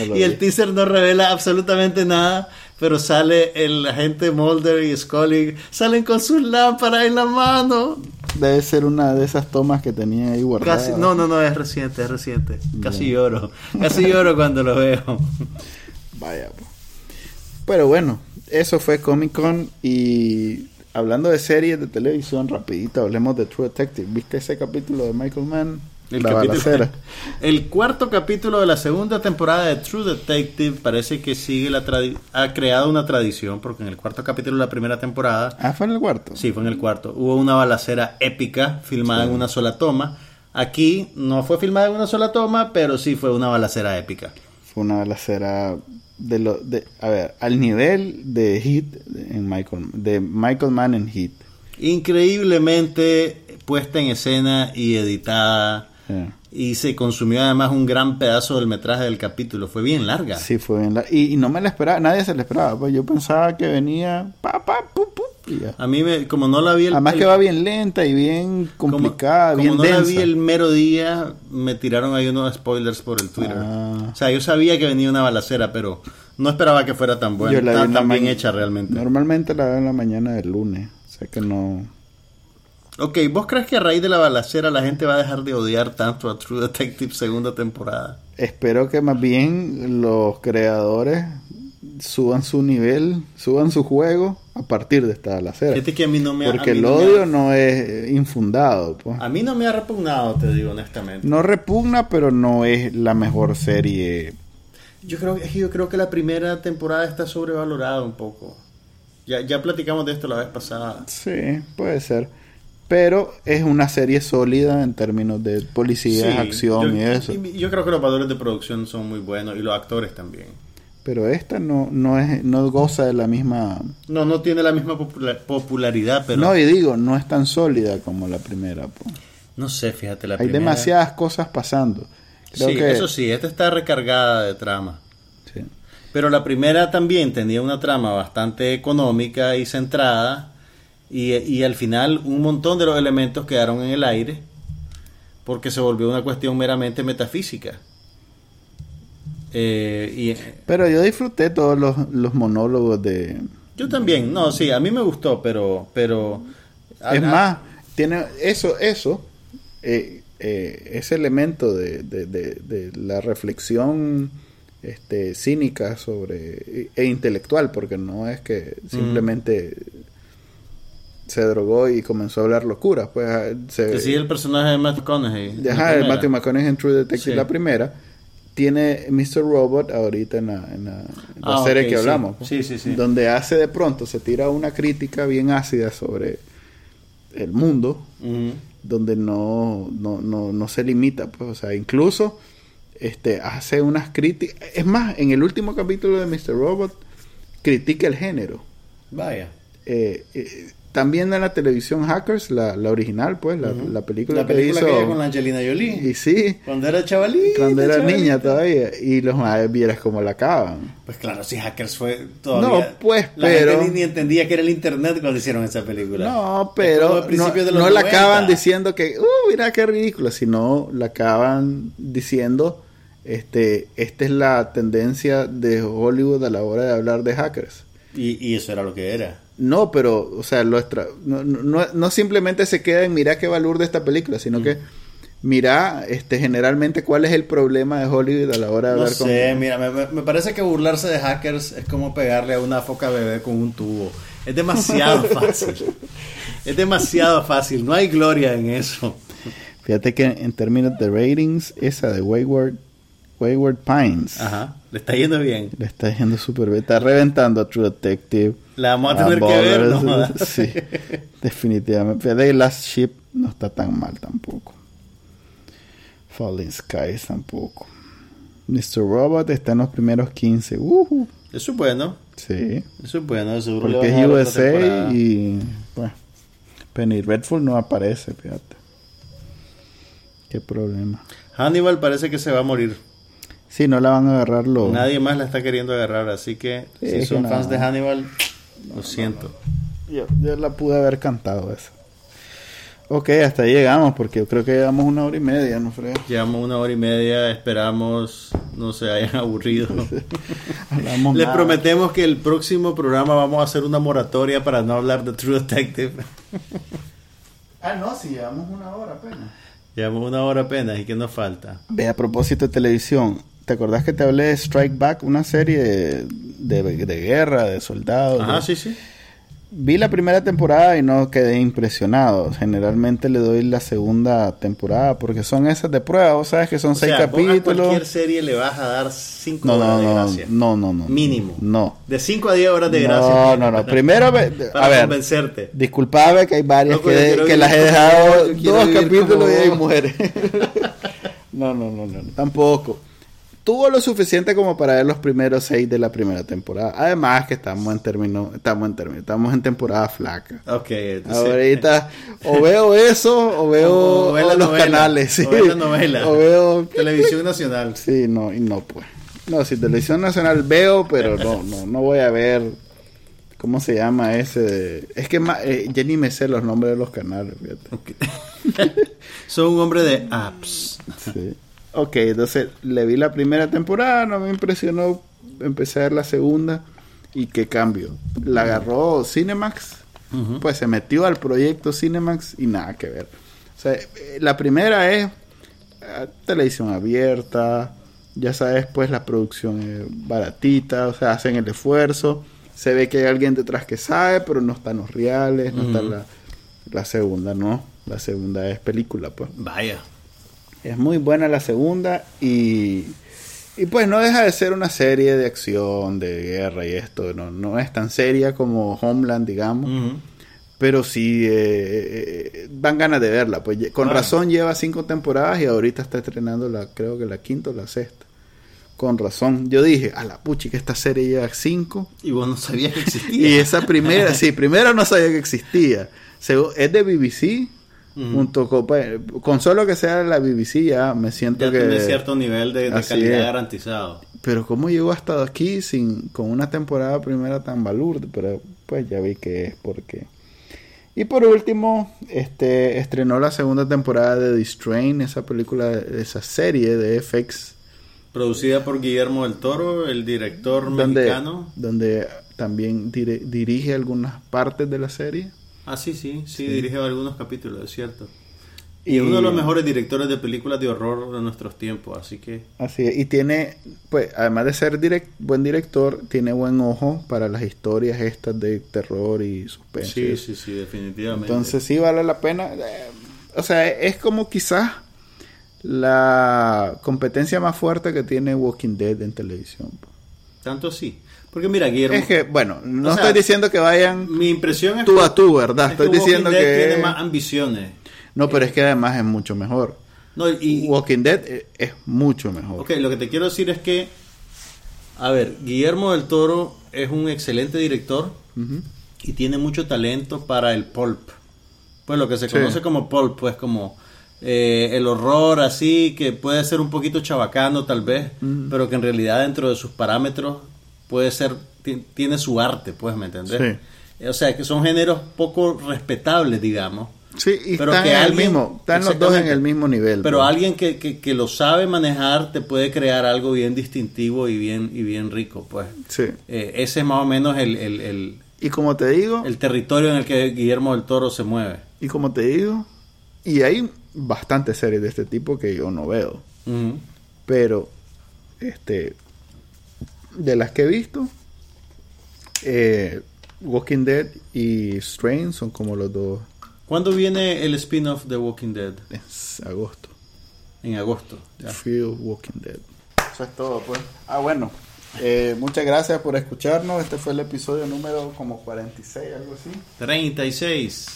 No y el vi. teaser no revela absolutamente nada, pero sale el agente Mulder y Scully, salen con sus lámparas en la mano. Debe ser una de esas tomas que tenía ahí guardadas. Casi, no, no, no, es reciente, es reciente. Casi lloro. Casi lloro cuando lo veo. Vaya. pues. Pero bueno, eso fue Comic Con y hablando de series de televisión, rapidito, hablemos de True Detective. ¿Viste ese capítulo de Michael Mann? El, la capítulo- balacera. el cuarto capítulo de la segunda temporada de True Detective parece que sigue la tradi- ha creado una tradición porque en el cuarto capítulo de la primera temporada, Ah, fue en el cuarto. sí, fue en el cuarto, hubo una balacera épica filmada en una sola toma. Aquí no fue filmada en una sola toma, pero sí fue una balacera épica. Fue una balacera de lo de a ver, al nivel de Hit en Michael de Michael Mann en Hit. Increíblemente puesta en escena y editada. Yeah. y se consumió además un gran pedazo del metraje del capítulo. Fue bien larga. Sí, fue bien larga. Y, y no me la esperaba, nadie se la esperaba. Pues yo pensaba que venía pa, pa, pu, pu. A mí, me, como no la vi el, Además el- que va bien lenta y bien como- complicada, como, bien no densa. la vi el mero día, me tiraron ahí unos spoilers por el Twitter. Ah. O sea, yo sabía que venía una balacera, pero no esperaba que fuera tan buena, tan, tan bien hecha realmente. Normalmente la veo en la mañana del lunes. O sea que no... Ok, ¿vos crees que a raíz de la balacera la gente va a dejar de odiar tanto a True Detective segunda temporada? Espero que más bien los creadores suban su nivel, suban su juego a partir de esta balacera. Que a mí no me ha- Porque el no odio ha- no es infundado. pues. A mí no me ha repugnado, te digo honestamente. No repugna, pero no es la mejor serie. Yo creo, que yo creo que la primera temporada está sobrevalorada un poco. Ya, ya platicamos de esto la vez pasada. Sí, puede ser. Pero es una serie sólida en términos de policías, Sí, acción yo, y eso. yo creo que los valores de producción son muy buenos y los actores también. Pero esta no, no, es, no goza de la misma... No, no tiene la misma popula- popularidad, pero No, y digo, no es tan sólida como la primera. no sé, fíjate la Hay primera. demasiadas cosas pasando. Creo sí, que... eso sí, esta está recargada de trama. sí. Pero la primera también tenía una trama bastante económica y centrada. Y, y al final un montón de los elementos quedaron en el aire porque se volvió una cuestión meramente metafísica. Eh, y Pero yo disfruté todos los, los monólogos de... yo también, no, sí, a mí me gustó, pero... pero Es más, tiene eso, eso, eh, eh, ese elemento de, de- de- de la reflexión este, cínica sobre e intelectual, porque no es que simplemente se drogó y comenzó a hablar locuras, pues ah, se, Que sí, el personaje de Matt McConaughey. Ajá, el. Matthew McConaughey en True Detective, Sí. la primera, tiene Mr. Robot ahorita en la, en la- en la Ah, serie que sí. hablamos. pues, Sí, sí, sí. Donde hace de pronto, se tira una crítica bien ácida sobre el mundo, donde no, no, no, no se limita, pues, o sea, incluso este, hace unas críticas. Es más, en el último capítulo de Mr. Robot, critica el género. Vaya. Eh, eh, también en la televisión Hackers, la, la original, pues, la, Ujú. la película, La película que que hizo hizo. con la Angelina Jolie. Y sí, Cuando era chavalita. cuando era chavalita. niña todavía. Y los madres vieras cómo la acaban. Pues claro, si Hackers fue todavía... No, pues, la pero- gente ni, entendía que era el internet cuando hicieron esa película. No, pero no, de la 90. acaban diciendo que, uh, mira qué ridículo, sino la acaban diciendo, este, esta es la tendencia de Hollywood a la hora de hablar de hackers. Y, y eso era lo que era. No, pero, o sea, lo extra- no, no, no simplemente se queda en mira qué valor de esta película, sino que mira, este, generalmente cuál es el problema de Hollywood a la hora de No hablar sé, con... mira, me, me- me parece que burlarse de hackers es como pegarle a una foca bebé con un tubo. Es demasiado fácil. Es demasiado fácil. No hay gloria en eso. Fíjate que en términos de ratings, esa de Wayward, Wayward Pines Ajá. Le está yendo bien. le está yendo súper bien, está reventando a True Detective. La vamos a a tener que ver, ¿no? Sí, definitivamente. Que Last Ship no está tan mal tampoco. Falling Skies tampoco. Mr. Robot está en los primeros 15. Ujú. Eso es bueno. Sí. Eso es bueno. Seguro Porque es USA y. Bueno, Penny Redful no aparece, fíjate. Qué problema. Hannibal parece que se va a morir. Sí, no la van a agarrar los. Nadie más la está queriendo agarrar. Así que Sí, si que son fans de Hannibal, lo siento. Yo, yo la pude haber cantado esa. Ok, hasta ahí llegamos porque yo creo que llevamos una hora y media, ¿no, Fred? Llevamos una hora y media. Esperamos no se hayan aburrido. Les nada. prometemos que el próximo programa vamos a hacer una moratoria para no hablar de True Detective. Ah, no, si llevamos una hora apenas. Llevamos una hora apenas y que nos falta. Ve, a propósito de televisión, ¿te acordás que te hablé de Strike Back? Una serie de, de- de guerra, de soldados. Ajá, sí, sí. Vi la primera temporada y no quedé impresionado. Generalmente le doy la segunda temporada porque son esas de prueba. Vos sabes que son O seis sea, vos a capítulos. cualquier serie le vas a dar 5 No, horas no, de no, gracia. no, no, no. Mínimo. No. De 5 a 10 horas de No, gracia. no, no. Primero, ve- Para a ver, convencerte. disculpame que hay varias que, las he dejado dos capítulos como y ahí muere. no, no, no, no, tampoco. Tuvo lo suficiente como para ver los primeros seis de la primera temporada. Además que estamos en término, estamos en término, estamos en temporada flaca. Ok, entonces- Ahorita o veo eso o veo O veo los novela, canales, sí. o veo la novela. O veo Televisión Nacional. Sí, no, y no pues. No, si televisión nacional veo, pero no, no, no voy a ver cómo se llama ese. de- Es que ma- eh, ya ni me sé los nombres de los canales. fíjate. Soy un hombre de apps. Sí. Ok, entonces le vi la primera temporada, no me impresionó. Empecé a ver la segunda y qué cambio. La agarró Cinemax, pues se metió al proyecto Cinemax y nada que ver. O sea, eh, la primera es eh, televisión abierta, ya sabes, pues la producción es baratita, o sea, hacen el esfuerzo. Se ve que hay alguien detrás que sabe, pero no están los reales, no está la, la segunda, no. La segunda es película, pues. Vaya. Es muy buena la segunda y, y pues no deja de ser una serie de acción, de guerra y esto. No, no es tan seria como Homeland, digamos. Pero sí eh, eh, dan ganas de verla. Pues con Claro. razón lleva cinco temporadas y ahorita está estrenando la, creo que la quinta o la sexta. Con razón. Yo dije, a la puchi que esta serie lleva cinco. Y vos no sabías que existía. Y esa primera, sí, primero no sabía que existía. Es de BBC. Junto con, pues, con solo que sea la BBC ya me siento ya que tiene cierto nivel de, calidad es. garantizado. pero cómo llegó hasta aquí sin con una temporada primera tan balurde pero pues ya vi que es porque y por último este estrenó la segunda temporada de The Strain esa película esa serie de FX Producida por Guillermo del Toro, el director donde mexicano. donde también dirige algunas partes de la serie Ah, sí, sí, sí, dirige algunos capítulos, es cierto. Y es uno de los mejores directores de películas de horror de nuestros tiempos, así que... Así es, y tiene, pues, además de ser direct- buen director, tiene buen ojo para las historias estas de terror y suspense. Sí, sí, sí, definitivamente. Entonces sí vale la pena. Eh, o sea, es como quizás la competencia más fuerte que tiene Walking Dead en televisión. Tanto así. Porque mira, Guillermo, Es que, bueno, no sea, estoy diciendo que vayan mi impresión es tú que- a tú, ¿verdad? es Estoy Walking diciendo Dead que... tiene más ambiciones. No, pero es que además es mucho mejor. No, y, Walking Dead eh, es mucho mejor. Ok, lo que te quiero decir es que, a ver, Guillermo del Toro es un excelente director y tiene mucho talento para el pulp. Pues lo que se Sí. conoce como pulp, pues como eh, el horror así, que puede ser un poquito chabacano tal vez, pero que en realidad dentro de sus parámetros puede ser, ti- tiene su arte, pues, ¿me entendés? O sea, que son géneros poco respetables, digamos. Sí, y Pero están que alguien- mismo, están los dos en el mismo nivel. Pero pues. alguien que, que, que lo sabe manejar te puede crear algo bien distintivo y bien, y bien rico, pues. Sí. Eh, ese es más o menos el, el, el, Y como te digo, el territorio en el que Guillermo del Toro se mueve. y como te digo, y hay bastantes series de este tipo que yo no veo. Pero, este, de las que he visto, eh, Walking Dead y Strain son como los dos ¿Cuándo viene el spin-off de Walking Dead? es agosto. En agosto. ya. Fear Walking Dead. Eso es todo, pues. Ah, bueno. Eh, muchas gracias por escucharnos. Este fue el episodio número como 46, algo así. 36.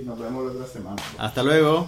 Y nos vemos la otra semana. Hasta luego.